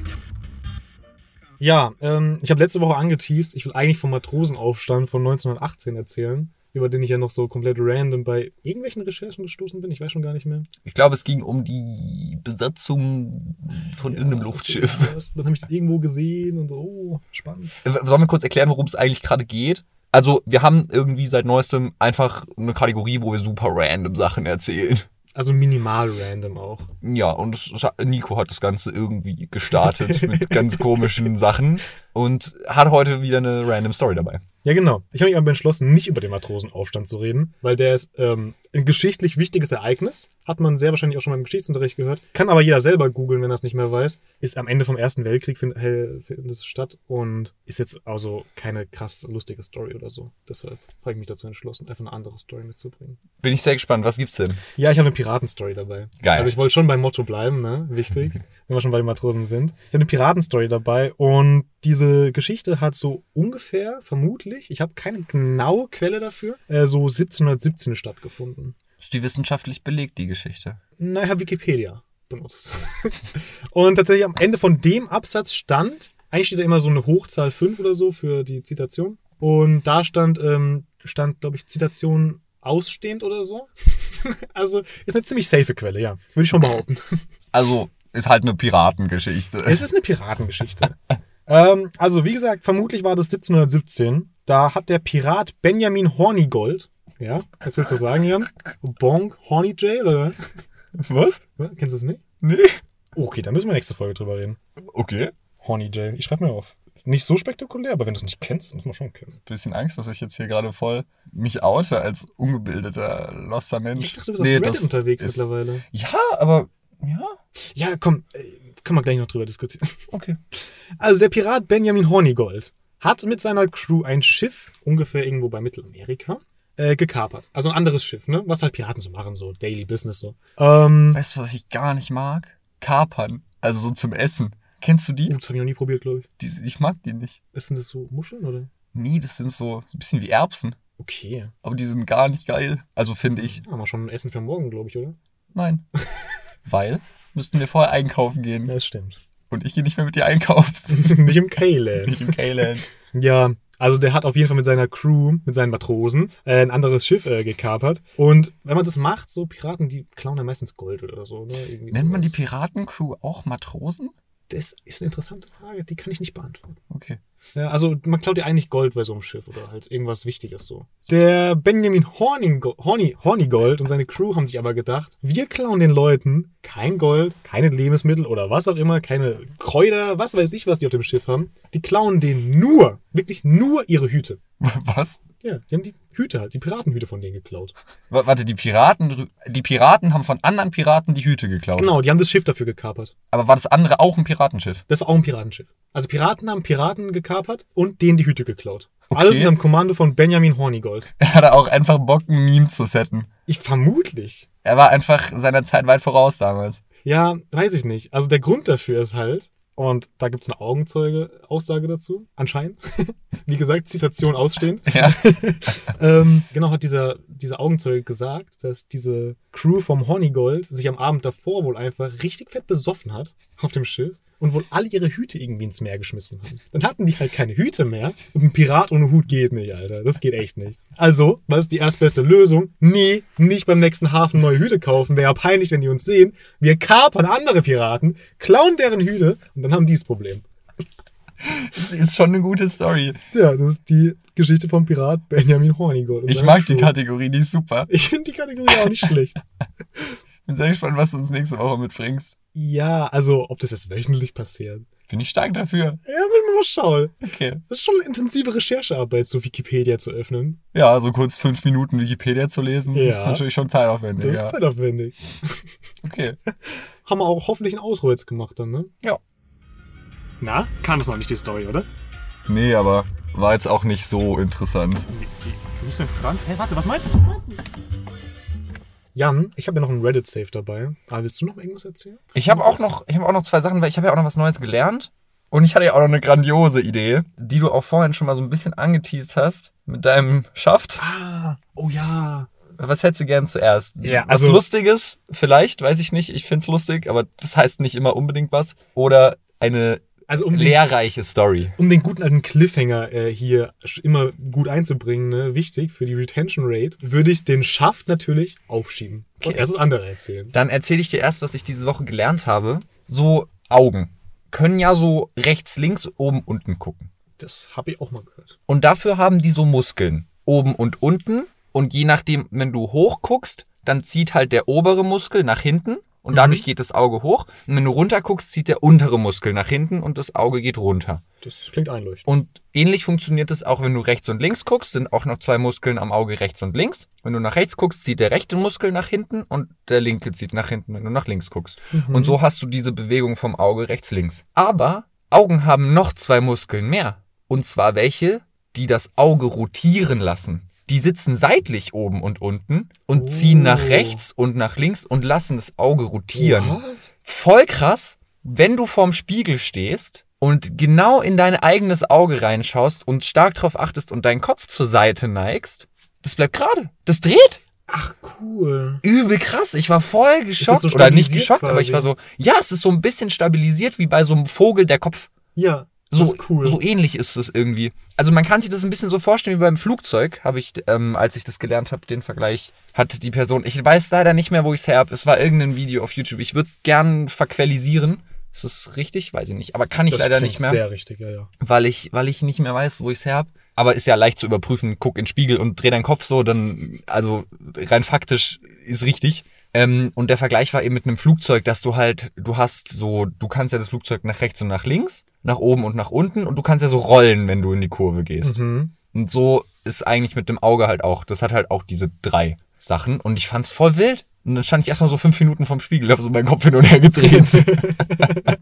Speaker 2: Ja, ähm, ich habe letzte Woche angeteased, ich will eigentlich vom Matrosenaufstand von 1918 erzählen, über den ich ja noch so komplett random bei irgendwelchen Recherchen gestoßen bin, ich weiß schon gar nicht mehr.
Speaker 1: Ich glaube, es ging um die Besatzung von irgendeinem Luftschiff.
Speaker 2: irgendwas. Dann habe ich es irgendwo gesehen und so, oh, spannend.
Speaker 1: Sollen wir kurz erklären, worum es eigentlich gerade geht? Also, wir haben irgendwie seit neuestem einfach eine Kategorie, wo wir super random Sachen erzählen.
Speaker 2: Also minimal random auch.
Speaker 1: Ja, und Nico hat das Ganze irgendwie gestartet mit ganz komischen Sachen und hat heute wieder eine random Story dabei.
Speaker 2: Ja, genau. Ich habe mich aber entschlossen, nicht über den Matrosenaufstand zu reden, weil der ist ähm, ein geschichtlich wichtiges Ereignis. Hat man sehr wahrscheinlich auch schon mal im Geschichtsunterricht gehört. Kann aber jeder selber googeln, wenn er es nicht mehr weiß. Ist am Ende vom Ersten Weltkrieg find, findet es statt und ist jetzt also keine krass lustige Story oder so. Deshalb habe ich mich dazu entschlossen, einfach eine andere Story mitzubringen.
Speaker 1: Bin ich sehr gespannt, was gibt's denn?
Speaker 2: Ja, ich habe eine Piratenstory dabei.
Speaker 1: Geil.
Speaker 2: Also ich wollte schon beim Motto bleiben, ne? Wichtig, <laughs> wenn wir schon bei den Matrosen sind. Ich habe eine Piratenstory dabei und diese Geschichte hat so ungefähr, vermutlich, ich habe keine genaue Quelle dafür, äh, so 1717 stattgefunden.
Speaker 1: Ist die wissenschaftlich belegt, die Geschichte?
Speaker 2: Na, ich habe Wikipedia benutzt. <laughs> und tatsächlich am Ende von dem Absatz stand, eigentlich steht da immer so eine Hochzahl 5 oder so für die Zitation. Und da stand, ähm, stand glaube ich, Zitation ausstehend oder so. <laughs> also ist eine ziemlich safe Quelle, ja. Würde ich schon behaupten.
Speaker 1: Also, ist halt eine Piratengeschichte.
Speaker 2: Es ist eine Piratengeschichte. <laughs> ähm, also, wie gesagt, vermutlich war das 1717. Da hat der Pirat Benjamin Hornigold, ja, was willst du sagen, Jan? Bonk Horny Jail, oder?
Speaker 1: Was?
Speaker 2: Kennst du es nicht?
Speaker 1: Nee.
Speaker 2: Okay, da müssen wir nächste Folge drüber reden.
Speaker 1: Okay.
Speaker 2: Horny Jail. Ich schreibe mir auf. Nicht so spektakulär, aber wenn du es nicht kennst, muss man schon kennen.
Speaker 1: Bisschen Angst, dass ich jetzt hier gerade voll mich oute als ungebildeter, loster Mensch.
Speaker 2: Ich dachte, du bist auf Reddit unterwegs
Speaker 1: ist-
Speaker 2: mittlerweile.
Speaker 1: Ja, aber. Ja,
Speaker 2: Ja, komm, äh, können wir gleich noch drüber diskutieren.
Speaker 1: okay.
Speaker 2: Also der Pirat Benjamin Hornigold hat mit seiner Crew ein Schiff, ungefähr irgendwo bei Mittelamerika, äh, gekapert. Also ein anderes Schiff, ne? Was halt Piraten so machen, so Daily Business so. Ähm,
Speaker 1: Weißt du, was ich gar nicht mag? Kapern. Also so zum Essen. Kennst du die?
Speaker 2: uh, das habe ich noch nie probiert, glaube ich.
Speaker 1: die? Ich mag die nicht.
Speaker 2: Ist denn das so Muscheln oder?
Speaker 1: Nee, das sind so ein bisschen wie Erbsen.
Speaker 2: Okay.
Speaker 1: Aber die sind gar nicht geil. Also finde ich.
Speaker 2: Haben wir schon ein Essen für morgen, glaube ich, oder?
Speaker 1: Nein. <laughs> Weil müssten wir vorher einkaufen gehen.
Speaker 2: Ja, das stimmt.
Speaker 1: Und ich gehe nicht mehr mit dir einkaufen. <laughs>
Speaker 2: nicht im K-Land.
Speaker 1: nicht im K-Land.
Speaker 2: Ja, also der hat auf jeden Fall mit seiner Crew, mit seinen Matrosen, äh, ein anderes Schiff äh, gekapert. Und wenn man das macht, so Piraten, die klauen ja meistens Gold oder so. Ne?
Speaker 1: Nennt man die
Speaker 2: sowas.
Speaker 1: Piratencrew auch Matrosen?
Speaker 2: Das ist eine interessante Frage, die kann ich nicht beantworten.
Speaker 1: Okay.
Speaker 2: Ja, also man klaut ja eigentlich Gold bei so einem Schiff oder halt irgendwas Wichtiges so. Der Benjamin Hornigo Horny Hornigold und seine Crew haben sich aber gedacht, wir klauen den Leuten kein Gold, keine Lebensmittel oder was auch immer, keine Kräuter, was weiß ich, was die auf dem Schiff haben. Die klauen denen nur, wirklich nur ihre Hüte. <laughs>
Speaker 1: Was?
Speaker 2: Ja, die haben die Hüte halt, die Piratenhüte von denen geklaut.
Speaker 1: W- Warte, die Piraten, die Piraten haben von anderen Piraten die Hüte geklaut.
Speaker 2: Genau, die haben das Schiff dafür gekapert.
Speaker 1: Aber war das andere auch ein Piratenschiff?
Speaker 2: Das war auch ein Piratenschiff. Also Piraten haben Piraten gekapert und denen die Hüte geklaut.
Speaker 1: Okay.
Speaker 2: Alles unter dem Kommando von Benjamin Hornigold. <laughs>
Speaker 1: Er hatte auch einfach Bock, ein Meme zu setten.
Speaker 2: Ich vermutlich.
Speaker 1: Er war einfach seiner Zeit weit voraus damals.
Speaker 2: Ja, weiß ich nicht. Also der Grund dafür ist halt, und da gibt's eine Augenzeuge-Aussage dazu, anscheinend. <laughs> Wie gesagt, Zitation ausstehend. <laughs>
Speaker 1: Ja. <laughs>
Speaker 2: ähm, genau hat dieser, dieser Augenzeuge gesagt, dass diese Crew vom Hornigold sich am Abend davor wohl einfach richtig fett besoffen hat auf dem Schiff und wohl alle ihre Hüte irgendwie ins Meer geschmissen haben. Dann hatten die halt keine Hüte mehr und ein Pirat ohne Hut geht nicht, Alter. Das geht echt nicht. Also, was ist die erstbeste Lösung? Nee, nicht beim nächsten Hafen neue Hüte kaufen. Wäre ja peinlich, wenn die uns sehen. Wir kapern andere Piraten, klauen deren Hüte und dann haben die das Problem.
Speaker 1: Das ist schon eine gute Story.
Speaker 2: Tja, das ist die Geschichte vom Pirat Benjamin Hornigold.
Speaker 1: Ich mag die
Speaker 2: Crew.
Speaker 1: Kategorie, die ist super.
Speaker 2: Ich finde die Kategorie auch nicht schlecht. <laughs>
Speaker 1: Bin sehr gespannt, was du uns nächste Woche mitbringst.
Speaker 2: Ja, also, ob das jetzt wöchentlich passiert.
Speaker 1: Bin ich stark dafür.
Speaker 2: Ja, man mal schauen.
Speaker 1: Okay.
Speaker 2: Das ist schon eine intensive Recherchearbeit, so Wikipedia zu öffnen.
Speaker 1: Ja, so kurz fünf Minuten Wikipedia zu lesen,
Speaker 2: Ja.
Speaker 1: ist natürlich schon zeitaufwendig.
Speaker 2: Das
Speaker 1: ja.
Speaker 2: ist zeitaufwendig.
Speaker 1: Okay. <laughs>
Speaker 2: Haben wir auch hoffentlich ein Outro jetzt gemacht dann, ne?
Speaker 1: Ja.
Speaker 2: Na, kann es noch nicht die Story, oder?
Speaker 1: Nee, aber war jetzt auch nicht so interessant.
Speaker 2: Nicht so interessant. Hey, warte, was meinst du? Was meinst du? Jan, ich habe ja noch einen Reddit-Safe dabei. Aber willst du noch irgendwas erzählen?
Speaker 1: Ich habe auch noch, ich habe auch noch zwei Sachen, weil ich habe ja auch noch was Neues gelernt. Und ich hatte ja auch noch eine grandiose Idee, die du auch vorhin schon mal so ein bisschen angeteased hast mit deinem Schaft.
Speaker 2: Ah, oh ja.
Speaker 1: Was hättest du gern zuerst?
Speaker 2: Ja,
Speaker 1: was
Speaker 2: also-
Speaker 1: Lustiges, vielleicht, weiß ich nicht. Ich find's lustig, aber das heißt nicht immer unbedingt was. Oder eine
Speaker 2: Also um den,
Speaker 1: lehrreiche Story.
Speaker 2: um den guten alten Cliffhanger äh, hier immer gut einzubringen, ne, wichtig für die Retention Rate, würde ich den Schaft natürlich aufschieben. Und
Speaker 1: Okay.
Speaker 2: erst das andere erzählen.
Speaker 1: Dann erzähle ich dir erst, was ich diese Woche gelernt habe. So Augen können ja so rechts, links, oben, unten gucken.
Speaker 2: Das habe ich auch mal gehört.
Speaker 1: Und dafür haben die so Muskeln. Oben und unten. Und je nachdem, wenn du hoch guckst, dann zieht halt der obere Muskel nach hinten. Und dadurch geht das Auge hoch. Und wenn du runter guckst, zieht der untere Muskel nach hinten und das Auge geht runter.
Speaker 2: Das klingt einleuchtend.
Speaker 1: Und ähnlich funktioniert es auch, wenn du rechts und links guckst, sind auch noch zwei Muskeln am Auge rechts und links. Wenn du nach rechts guckst, zieht der rechte Muskel nach hinten und der linke zieht nach hinten, wenn du nach links guckst. Und so hast du diese Bewegung vom Auge rechts-links. Aber Augen haben noch zwei Muskeln mehr. Und zwar welche, die das Auge rotieren lassen. Die sitzen seitlich oben und unten und ziehen
Speaker 2: Oh.
Speaker 1: nach rechts und nach links und lassen das Auge rotieren.
Speaker 2: What?
Speaker 1: Voll krass, wenn du vorm Spiegel stehst und genau in dein eigenes Auge reinschaust und stark drauf achtest und deinen Kopf zur Seite neigst, das bleibt gerade. Das dreht.
Speaker 2: Ach, cool.
Speaker 1: Übel krass. Ich war voll geschockt.
Speaker 2: so
Speaker 1: Oder nicht geschockt, aber ich
Speaker 2: quasi?
Speaker 1: war so, ja, es ist so ein bisschen stabilisiert wie bei so einem Vogel der Kopf.
Speaker 2: Ja,
Speaker 1: So,
Speaker 2: cool.
Speaker 1: so ähnlich ist es irgendwie. Also man kann sich das ein bisschen so vorstellen wie beim Flugzeug, habe ich, ähm, als ich das gelernt habe, den Vergleich, hat die Person, ich weiß leider nicht mehr, wo ich es her habe. Es war irgendein Video auf YouTube. Ich würde es gern verquellisieren. Ist das richtig? Weiß ich nicht. Aber kann ich
Speaker 2: das
Speaker 1: leider nicht mehr,
Speaker 2: sehr richtig, ja, ja.
Speaker 1: weil ich, weil ich nicht mehr weiß, wo ich es her habe. Aber ist ja leicht zu überprüfen. Guck in den Spiegel und dreh deinen Kopf so, dann, also rein faktisch ist richtig. Ähm, und der Vergleich war eben mit einem Flugzeug, dass du halt, du hast so, du kannst ja das Flugzeug nach rechts und nach links, nach oben und nach unten und du kannst ja so rollen, wenn du in die Kurve gehst.
Speaker 2: Mhm.
Speaker 1: Und so ist eigentlich mit dem Auge halt auch. Das hat halt auch diese drei Sachen und ich fand's voll wild. Und dann stand ich erstmal so fünf Minuten vorm Spiegel, hab so meinen Kopf hin und her gedreht. <laughs>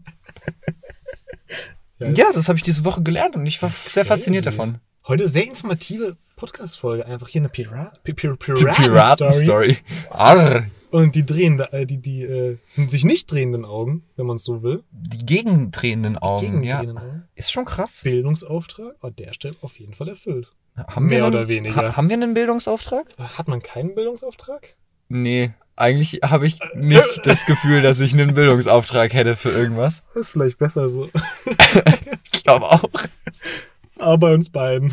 Speaker 2: Ja,
Speaker 1: das habe ich diese Woche gelernt und ich war sehr fasziniert
Speaker 2: Crazy.
Speaker 1: davon.
Speaker 2: Heute sehr informative Podcast-Folge. Einfach hier eine Pira Pi- Pi-
Speaker 1: Die
Speaker 2: Piraten-Story.
Speaker 1: Piraten-Story. Arr.
Speaker 2: Und die drehende, äh, die, die äh, sich nicht drehenden Augen, wenn man es so will.
Speaker 1: Die gegendrehenden Augen, ja.
Speaker 2: Gegendrehenden Augen.
Speaker 1: Ist schon krass.
Speaker 2: Bildungsauftrag an der Stelle auf jeden Fall erfüllt.
Speaker 1: Haben
Speaker 2: Mehr
Speaker 1: wir einen,
Speaker 2: oder weniger.
Speaker 1: Ha haben wir einen Bildungsauftrag?
Speaker 2: Äh, Hat man keinen Bildungsauftrag?
Speaker 1: Nee, eigentlich habe ich nicht <laughs> das Gefühl, dass ich einen Bildungsauftrag hätte für irgendwas.
Speaker 2: Ist vielleicht besser so. <laughs>
Speaker 1: Ich glaube auch.
Speaker 2: Aber bei uns beiden.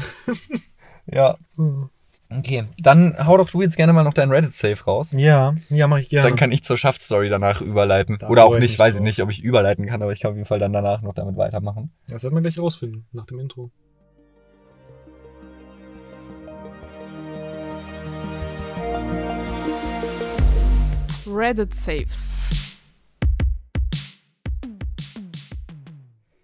Speaker 1: Ja.
Speaker 2: Hm.
Speaker 1: Okay, dann hau doch du jetzt gerne mal noch deinen Reddit-Safe raus.
Speaker 2: Ja, ja, mache ich gerne.
Speaker 1: Dann kann ich zur Schaftstory danach überleiten.
Speaker 2: Da
Speaker 1: Oder auch nicht, weiß ich nicht, ob ich überleiten kann, aber ich kann auf jeden Fall dann danach noch damit weitermachen.
Speaker 2: das werden wir gleich rausfinden, nach dem Intro.
Speaker 5: Reddit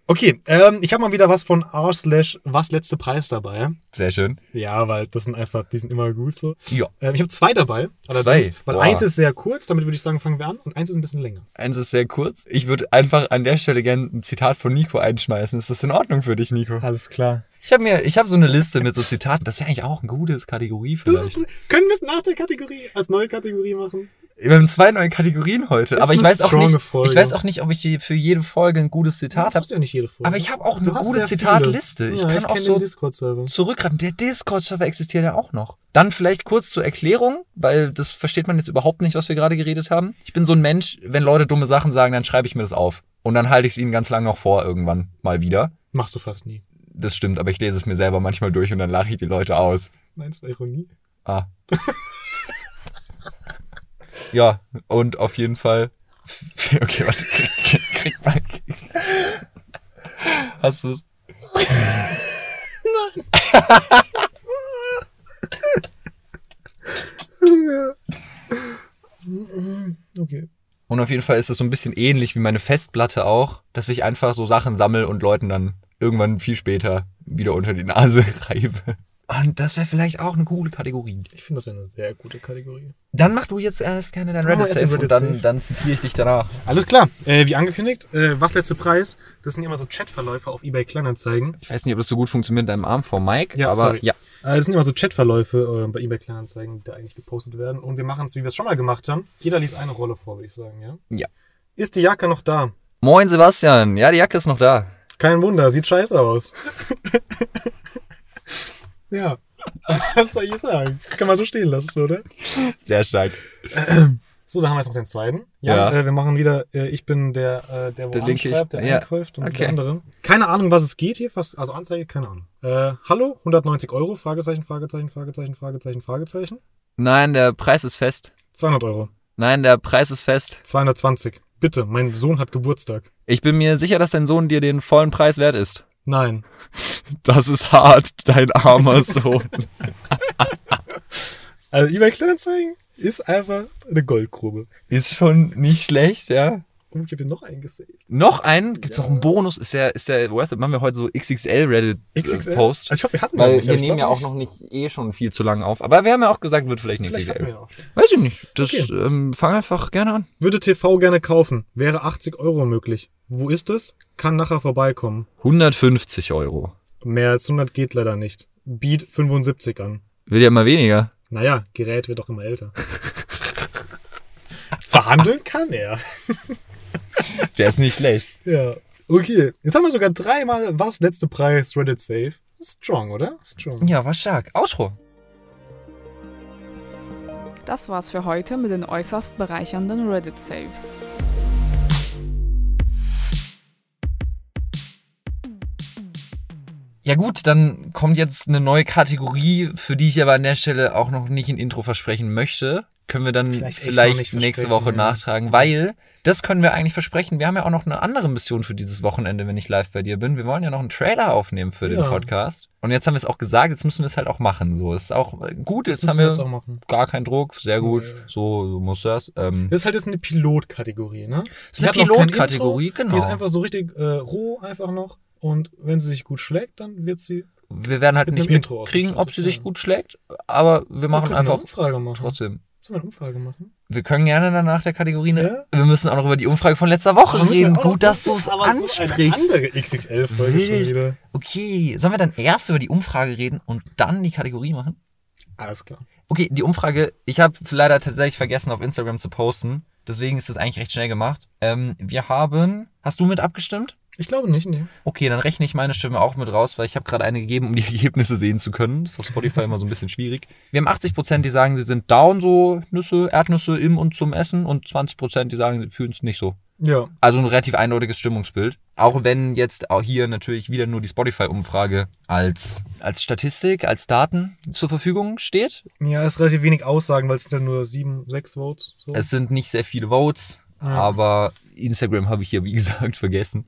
Speaker 2: Okay, ähm, ich habe mal wieder was von r slash was letzte Preis dabei.
Speaker 1: Sehr schön.
Speaker 2: Ja, weil das sind einfach, die sind immer gut so.
Speaker 1: Ja.
Speaker 2: Ähm, ich habe zwei dabei.
Speaker 1: Zwei?
Speaker 2: Weil
Speaker 1: Boah.
Speaker 2: eins ist sehr kurz, damit würde ich sagen, fangen wir an. Und eins ist ein bisschen länger.
Speaker 1: Eins ist sehr kurz. Ich würde einfach an der Stelle gerne ein Zitat von Nico einschmeißen. Ist das in Ordnung für dich, Nico?
Speaker 2: Alles klar.
Speaker 1: Ich habe mir, ich habe so eine Liste mit so Zitaten. Das wäre eigentlich auch ein gutes Kategorie
Speaker 2: ist, können wir es nach der Kategorie als neue Kategorie machen?
Speaker 1: Wir haben zwei neue Kategorien heute.
Speaker 2: Das
Speaker 1: aber ich
Speaker 2: eine
Speaker 1: weiß auch nicht,
Speaker 2: Folge.
Speaker 1: ich weiß auch nicht, ob ich für jede Folge ein gutes Zitat habe.
Speaker 2: ja nicht jede Folge.
Speaker 1: Aber ich habe auch eine
Speaker 2: Du hast
Speaker 1: gute. Zitatliste. Ich
Speaker 2: ja,
Speaker 1: kann
Speaker 2: ich
Speaker 1: auch so zurückgreifen. Der Discord-Server existiert ja auch noch. Dann vielleicht kurz zur Erklärung, weil das versteht man jetzt überhaupt nicht, was wir gerade geredet haben. Ich bin so ein Mensch, wenn Leute dumme Sachen sagen, dann schreibe ich mir das auf. Und dann halte ich es ihnen ganz lang noch vor, irgendwann mal wieder.
Speaker 2: Machst du fast nie.
Speaker 1: Das stimmt, aber ich lese es mir selber manchmal durch und dann lache ich die Leute aus.
Speaker 2: Meinst du Ironie?
Speaker 1: Ah. <laughs> ja, und auf jeden Fall. <laughs> Okay, warte. Krieg, krieg mal. Hast du es? <laughs>
Speaker 2: Okay.
Speaker 1: Und auf jeden Fall ist es so ein bisschen ähnlich wie meine Festplatte auch, dass ich einfach so Sachen sammle und Leuten dann irgendwann viel später wieder unter die Nase <laughs> reibe. Und das wäre vielleicht auch eine coole Kategorie.
Speaker 2: Ich finde, das wäre eine sehr gute Kategorie.
Speaker 1: Dann mach du jetzt erst gerne dein
Speaker 2: mal
Speaker 1: Reddit Safe und
Speaker 2: Reddit
Speaker 1: dann,
Speaker 2: Safe.
Speaker 1: dann zitiere ich dich danach.
Speaker 2: Alles klar. Äh, wie angekündigt, äh, was letzte Preis? Das sind immer so Chatverläufe auf eBay Kleinanzeigen.
Speaker 1: Ich weiß nicht, ob das so gut funktioniert mit deinem Arm vor Mike,
Speaker 2: Ja,
Speaker 1: aber
Speaker 2: sorry.
Speaker 1: ja.
Speaker 2: Äh, das sind immer so Chatverläufe äh, bei eBay Kleinanzeigen, die da eigentlich gepostet werden. Und wir machen es, wie wir es schon mal gemacht haben. Jeder liest eine Rolle vor, würde ich sagen, ja?
Speaker 1: Ja.
Speaker 2: Ist die Jacke noch da?
Speaker 1: Moin Sebastian, ja, die Jacke ist noch da.
Speaker 2: Kein Wunder, sieht scheiße aus. <laughs> ja. <laughs> Was soll ich sagen? Kann man so stehen lassen, oder?
Speaker 1: Sehr stark. <clears throat>
Speaker 2: So, dann haben wir jetzt noch den zweiten. Ja,
Speaker 1: Ja.
Speaker 2: Äh, wir machen wieder, äh, ich bin der, äh, der wo
Speaker 1: Der linke
Speaker 2: anschreibt,
Speaker 1: ich-
Speaker 2: der
Speaker 1: ja.
Speaker 2: einkauft und
Speaker 1: Okay.
Speaker 2: der andere. Keine Ahnung, was es geht hier, fast, also Anzeige, keine Ahnung. Äh, hallo, 190 Euro, Fragezeichen, Fragezeichen, Fragezeichen, Fragezeichen, Fragezeichen.
Speaker 1: Nein, der Preis ist fest.
Speaker 2: 200 Euro.
Speaker 1: Nein, der Preis ist fest.
Speaker 2: 220. Bitte, mein Sohn hat Geburtstag.
Speaker 1: Ich bin mir sicher, dass dein Sohn dir den vollen Preis wert ist.
Speaker 2: Nein.
Speaker 1: Das ist hart, dein armer Sohn.
Speaker 2: Also eBay Kleinanzeigen ist einfach eine Goldgrube.
Speaker 1: ist schon nicht schlecht, ja.
Speaker 2: Und ich habe hier noch einen gesaved.
Speaker 1: Noch einen? Gibt's noch einen Bonus? Ist der, ist der worth it? Machen wir heute so XXL Reddit äh,
Speaker 2: XXL?
Speaker 1: Post.
Speaker 2: Also ich hoffe, wir hatten
Speaker 1: Weil
Speaker 2: noch nicht,
Speaker 1: wir nehmen ja auch noch nicht eh schon viel zu lang auf. Aber wir haben ja auch gesagt, wird vielleicht nicht
Speaker 2: Vielleicht
Speaker 1: XXL.
Speaker 2: wir ja.
Speaker 1: Weiß ich nicht. Das
Speaker 2: Okay.
Speaker 1: ähm, fang einfach gerne an.
Speaker 2: Würde TV gerne kaufen. Wäre 80 Euro möglich. Wo ist es? Kann nachher vorbeikommen.
Speaker 1: 150 Euro.
Speaker 2: Mehr als 100 geht leider nicht. Beat 75 an.
Speaker 1: Will ja mal weniger.
Speaker 2: Naja, Gerät wird doch immer älter. <laughs> Verhandeln kann er. <laughs>
Speaker 1: Der ist nicht schlecht.
Speaker 2: Ja. Okay. Jetzt haben wir sogar dreimal was letzte Preis Reddit Safe. Strong, oder? Strong.
Speaker 1: Ja, war stark. Ausruh.
Speaker 5: Das war's für heute mit den äußerst bereichernden Reddit Saves.
Speaker 1: Ja gut, dann kommt jetzt eine neue Kategorie, für die ich aber an der Stelle auch noch nicht ein Intro versprechen möchte. Können wir dann
Speaker 2: Vielleicht
Speaker 1: vielleicht, nächste Woche
Speaker 2: ja.
Speaker 1: nachtragen, weil das können wir eigentlich versprechen. Wir haben ja auch noch eine andere Mission für dieses Wochenende, wenn ich live bei dir bin. Wir wollen ja noch einen Trailer aufnehmen für den
Speaker 2: Ja.
Speaker 1: Podcast. Und jetzt haben wir es auch gesagt, jetzt müssen wir es halt auch machen. So ist auch äh, gut,
Speaker 2: Das
Speaker 1: jetzt haben
Speaker 2: wir
Speaker 1: wir
Speaker 2: jetzt auch machen.
Speaker 1: gar keinen Druck, sehr gut.
Speaker 2: Nee.
Speaker 1: So, so muss das. Ähm,
Speaker 2: Das ist halt jetzt eine Pilotkategorie, ne?
Speaker 1: ist
Speaker 2: Die
Speaker 1: eine Pilotkategorie, genau.
Speaker 2: Die ist einfach so richtig äh, roh einfach noch. Und wenn sie sich gut schlägt, dann wird sie.
Speaker 1: wir werden halt
Speaker 2: mit
Speaker 1: nicht mitkriegen, ob sie sich gut schlägt, aber wir machen
Speaker 2: eine
Speaker 1: einfach
Speaker 2: Umfrage machen.
Speaker 1: trotzdem.
Speaker 2: Sollen wir eine Umfrage machen?
Speaker 1: Wir können gerne danach der Kategorie. Ne?
Speaker 2: Ja?
Speaker 1: Wir müssen auch noch über die Umfrage von letzter Woche
Speaker 2: wir
Speaker 1: reden. Gut, dass du es
Speaker 2: aber so
Speaker 1: ansprichst.
Speaker 2: andere XXL-Folge schon wieder.
Speaker 1: Okay, sollen wir dann erst über die Umfrage reden und dann die Kategorie machen?
Speaker 2: Alles klar.
Speaker 1: Okay, die Umfrage, ich habe leider tatsächlich vergessen, auf Instagram zu posten. Deswegen ist das eigentlich recht schnell gemacht. Ähm, wir haben. Hast du mit abgestimmt?
Speaker 2: Ich glaube nicht, nee.
Speaker 1: Okay, dann rechne ich meine Stimme auch mit raus, weil ich habe gerade eine gegeben, um die <laughs> Ergebnisse sehen zu können. Das ist auf Spotify immer so ein bisschen schwierig. Wir haben 80%, die sagen, sie sind down, so Nüsse, Erdnüsse im und zum Essen und 20%, die sagen, sie fühlen es nicht so.
Speaker 2: Ja.
Speaker 1: Also ein relativ eindeutiges Stimmungsbild. Auch wenn jetzt auch hier natürlich wieder nur die Spotify-Umfrage als, als Statistik, als Daten zur Verfügung steht.
Speaker 2: Ja, ist relativ wenig Aussagen, weil es sind ja nur sieben, sechs Votes. So.
Speaker 1: Es sind nicht sehr viele Votes,
Speaker 2: Ja.
Speaker 1: aber Instagram habe ich hier, wie <laughs> gesagt, vergessen.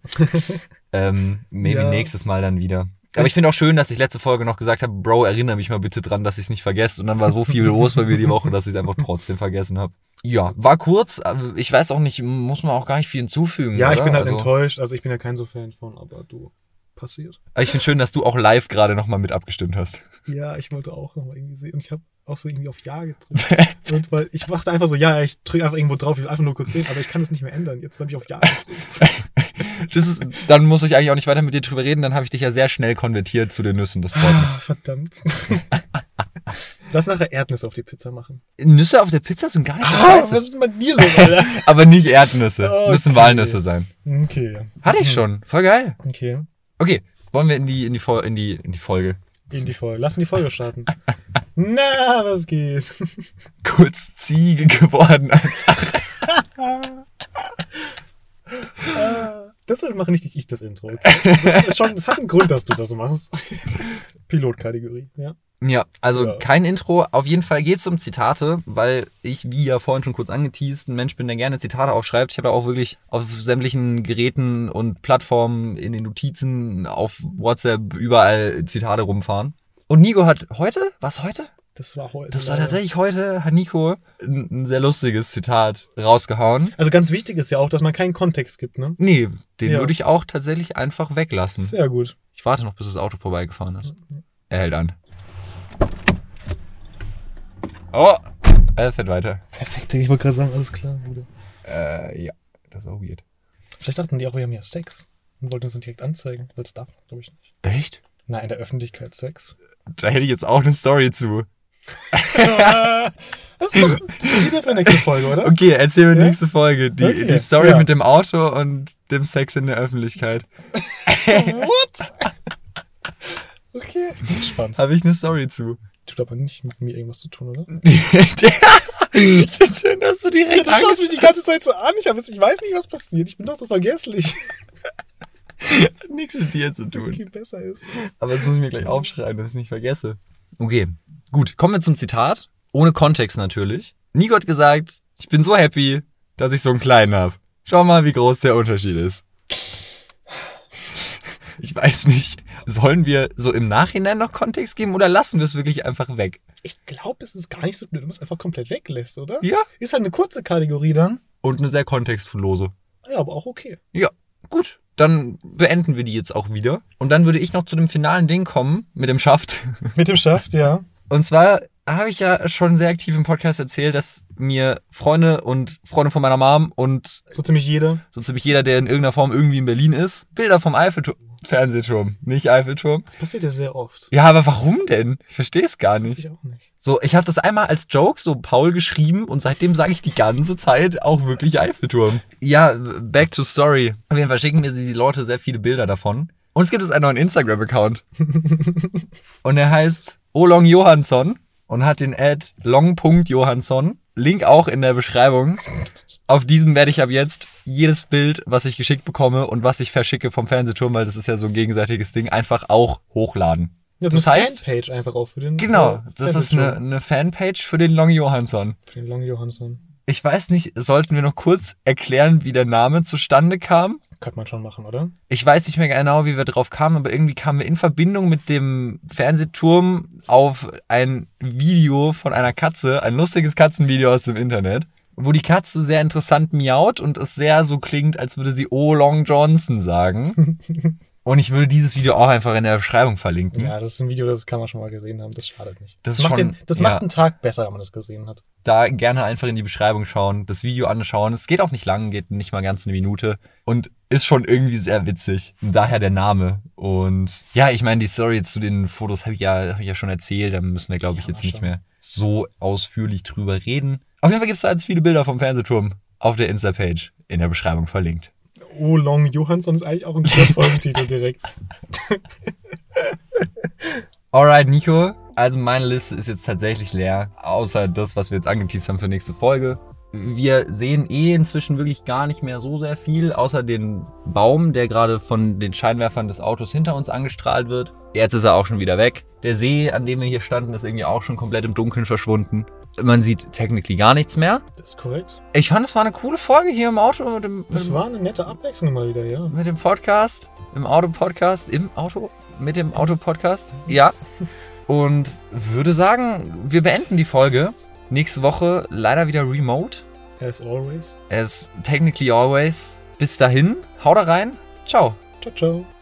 Speaker 1: <laughs> ähm, maybe
Speaker 2: Ja.
Speaker 1: nächstes Mal dann wieder. Aber ich finde auch schön, dass ich letzte Folge noch gesagt habe, Bro, erinnere mich mal bitte dran, dass ich es nicht vergesse. Und dann war so viel <laughs> los bei mir die Woche, dass ich es einfach trotzdem vergessen habe. Ja, war kurz. aber Ich weiß auch nicht, muss man auch gar nicht viel hinzufügen.
Speaker 2: ja, ich
Speaker 1: oder?
Speaker 2: bin halt
Speaker 1: also,
Speaker 2: enttäuscht. Also ich bin ja kein so Fan von, aber du, passiert.
Speaker 1: Aber ich finde schön, dass du auch live gerade nochmal mit abgestimmt hast.
Speaker 2: Ja, ich wollte auch noch mal irgendwie sehen. Und ich habe auch so irgendwie auf Ja gedrückt. <laughs> und weil ich dachte einfach so, ja, ich drücke einfach irgendwo drauf, ich will einfach nur kurz sehen, aber ich kann das nicht mehr ändern. Jetzt habe ich auf Ja gedrückt. <laughs>
Speaker 1: Das ist, dann muss ich eigentlich auch nicht weiter mit dir drüber reden. Dann habe ich dich ja sehr schnell konvertiert zu den Nüssen. Das freut mich.
Speaker 2: Ah, verdammt. <laughs> Lass nachher Erdnüsse auf die Pizza machen.
Speaker 1: Nüsse auf der Pizza sind gar nicht so
Speaker 2: Ah, was ist mit dir los, Alter? <laughs>
Speaker 1: Aber nicht Erdnüsse. <laughs>
Speaker 2: Okay.
Speaker 1: Müssen Walnüsse sein.
Speaker 2: Okay.
Speaker 1: Hatte ich schon. Voll geil.
Speaker 2: Okay.
Speaker 1: Okay, wollen wir in die, in die, in die, in die Folge.
Speaker 2: In die Folge. Lass in die Folge starten. Na, was geht?
Speaker 1: Kurz Ziege geworden.
Speaker 2: Das mache nicht ich das Intro. Okay? Das, ist schon, das hat einen Grund, dass du das machst. <laughs> Pilotkategorie, ja.
Speaker 1: Ja, also
Speaker 2: Ja.
Speaker 1: kein Intro. Auf jeden Fall geht's um Zitate, weil ich, wie ja vorhin schon kurz angeteased, ein Mensch bin, der gerne Zitate aufschreibt. Ich habe ja auch wirklich auf sämtlichen Geräten und Plattformen, in den Notizen, auf WhatsApp, überall Zitate rumfahren. Und Nico hat heute, was heute?
Speaker 2: Das war heute.
Speaker 1: Das war tatsächlich heute, hat Nico ein, ein sehr lustiges Zitat rausgehauen.
Speaker 2: Also ganz wichtig ist ja auch, dass man keinen Kontext gibt, ne?
Speaker 1: Nee, den
Speaker 2: Ja.
Speaker 1: würde ich auch tatsächlich einfach weglassen.
Speaker 2: Sehr gut.
Speaker 1: Ich warte noch, bis das Auto vorbeigefahren ist. Er hält an. Oh, er fährt weiter.
Speaker 2: Perfekt, ich wollte gerade sagen, alles klar, Bruder.
Speaker 1: Äh, ja, das ist auch weird.
Speaker 2: Vielleicht dachten die auch, wir haben ja Sex und wollten uns dann direkt anzeigen, weil das darf glaube ich, nicht.
Speaker 1: Echt?
Speaker 2: Nein, in der Öffentlichkeit Sex.
Speaker 1: Da hätte ich jetzt auch eine Story zu. <laughs>
Speaker 2: Das ist doch die Teaser für nächste Folge, oder?
Speaker 1: Okay, erzähl mir
Speaker 2: Ja?
Speaker 1: nächste Folge. Die,
Speaker 2: Okay,
Speaker 1: die Story
Speaker 2: ja.
Speaker 1: mit dem Auto und dem Sex in der Öffentlichkeit. <laughs>
Speaker 2: What? Okay, bin gespannt.
Speaker 1: Habe ich eine Story zu.
Speaker 2: Tut aber nicht mit mir irgendwas zu tun, oder? <laughs>
Speaker 1: Schön, dass du direkt
Speaker 2: Du schaust mich die ganze Zeit so an. Ich, hab ich weiß nicht, was passiert. Ich bin doch so vergesslich.
Speaker 1: Hat nichts mit dir zu tun.
Speaker 2: Okay, besser ist.
Speaker 1: Aber das muss ich mir gleich aufschreiben, dass ich es nicht vergesse. Okay, gut. Kommen wir zum Zitat. Ohne Kontext natürlich. Nico hat gesagt, ich bin so happy, dass ich so einen kleinen habe. Schau mal, wie groß der Unterschied ist. Ich weiß nicht, sollen wir so im Nachhinein noch Kontext geben oder lassen wir es wirklich einfach weg?
Speaker 2: Ich glaube, es ist gar nicht so blöd, wenn man es einfach komplett weglässt, oder?
Speaker 1: Ja.
Speaker 2: Ist halt eine kurze Kategorie dann.
Speaker 1: Und eine sehr kontextlose.
Speaker 2: Ja, aber auch okay.
Speaker 1: Ja, gut. Dann beenden wir die jetzt auch wieder. Und dann würde ich noch zu dem finalen Ding kommen mit dem Schaft. <laughs>
Speaker 2: Mit dem Schaft, ja.
Speaker 1: Und zwar habe ich ja schon sehr aktiv im Podcast erzählt, dass mir Freunde und Freunde von meiner Mom und
Speaker 2: So ziemlich jeder.
Speaker 1: so ziemlich jeder, der in irgendeiner Form irgendwie in Berlin ist, Bilder vom Eiffelturm, Fernsehturm, nicht Eiffelturm.
Speaker 2: Das passiert ja sehr oft.
Speaker 1: Ja, aber warum denn? Ich verstehe es gar nicht.
Speaker 2: ich auch nicht.
Speaker 1: So, ich habe das einmal als Joke so Paul geschrieben und seitdem sage ich die ganze Zeit auch wirklich Eiffelturm. Ja, back to story. Auf jeden Fall schicken mir die Leute sehr viele Bilder davon. Und es gibt jetzt einen neuen Instagram-Account. <laughs> und er heißt Olong Johansson und hat den Ad long.johansson. Link auch in der Beschreibung. Auf diesem werde ich ab jetzt jedes Bild, was ich geschickt bekomme und was ich verschicke vom Fernsehturm, weil das ist ja so ein gegenseitiges Ding, einfach auch hochladen.
Speaker 2: Ja,
Speaker 1: Das
Speaker 2: das heißt. Fanpage einfach auch für den.
Speaker 1: Genau,
Speaker 2: äh,
Speaker 1: das ist eine, eine Fanpage für den Long Johansson.
Speaker 2: Für den Long Johansson.
Speaker 1: Ich weiß nicht, sollten wir noch kurz erklären, wie der Name zustande kam?
Speaker 2: Könnte man schon machen, oder?
Speaker 1: Ich weiß nicht mehr genau, wie wir drauf kamen, aber irgendwie kamen wir in Verbindung mit dem Fernsehturm auf ein Video von einer Katze, ein lustiges Katzenvideo aus dem Internet, wo die Katze sehr interessant miaut und es sehr so klingt, als würde sie Oh Long Johnson sagen. <laughs> Und ich würde dieses Video auch einfach in der Beschreibung verlinken.
Speaker 2: Ja, das ist ein Video, das kann man schon mal gesehen haben. Das schadet nicht.
Speaker 1: Das ist
Speaker 2: macht,
Speaker 1: schon-
Speaker 2: den, das
Speaker 1: ja.
Speaker 2: macht einen Tag besser, wenn man das gesehen hat.
Speaker 1: Da gerne einfach in die Beschreibung schauen, das Video anschauen. Es geht auch nicht lang, geht nicht mal ganz eine Minute und ist schon irgendwie sehr witzig. Und daher der Name. Und ja, ich meine, die Story zu den Fotos habe ich, ja, hab ich ja schon erzählt. Da müssen wir, glaube ich, jetzt nicht mehr so ausführlich drüber reden. Auf jeden Fall gibt es da jetzt viele Bilder vom Fernsehturm auf der Insta-Page in der Beschreibung verlinkt.
Speaker 2: Oh, Long Johansson ist eigentlich auch ein guter Folgentitel direkt. <laughs>
Speaker 1: Alright, Nico. Also meine Liste ist jetzt tatsächlich leer, außer das, was wir jetzt angeteased haben für nächste Folge. Wir sehen eh inzwischen wirklich gar nicht mehr so sehr viel, außer den Baum, der gerade von den Scheinwerfern des Autos hinter uns angestrahlt wird. Jetzt ist er auch schon wieder weg. Der See, an dem wir hier standen, ist irgendwie auch schon komplett im Dunkeln verschwunden. Man sieht technically gar nichts mehr.
Speaker 2: Das ist korrekt.
Speaker 1: Ich fand, es war eine coole Folge hier im Auto mit dem,
Speaker 2: Das
Speaker 1: mit
Speaker 2: war eine nette Abwechslung mal wieder, ja.
Speaker 1: mit dem Podcast. Im Auto-Podcast. Im Auto? Mit dem Auto-Podcast. Ja. <laughs> Und würde sagen, wir beenden die Folge. Nächste Woche leider wieder remote.
Speaker 2: As always.
Speaker 1: As technically always. Bis dahin, haut da rein. Ciao.
Speaker 2: Ciao, ciao.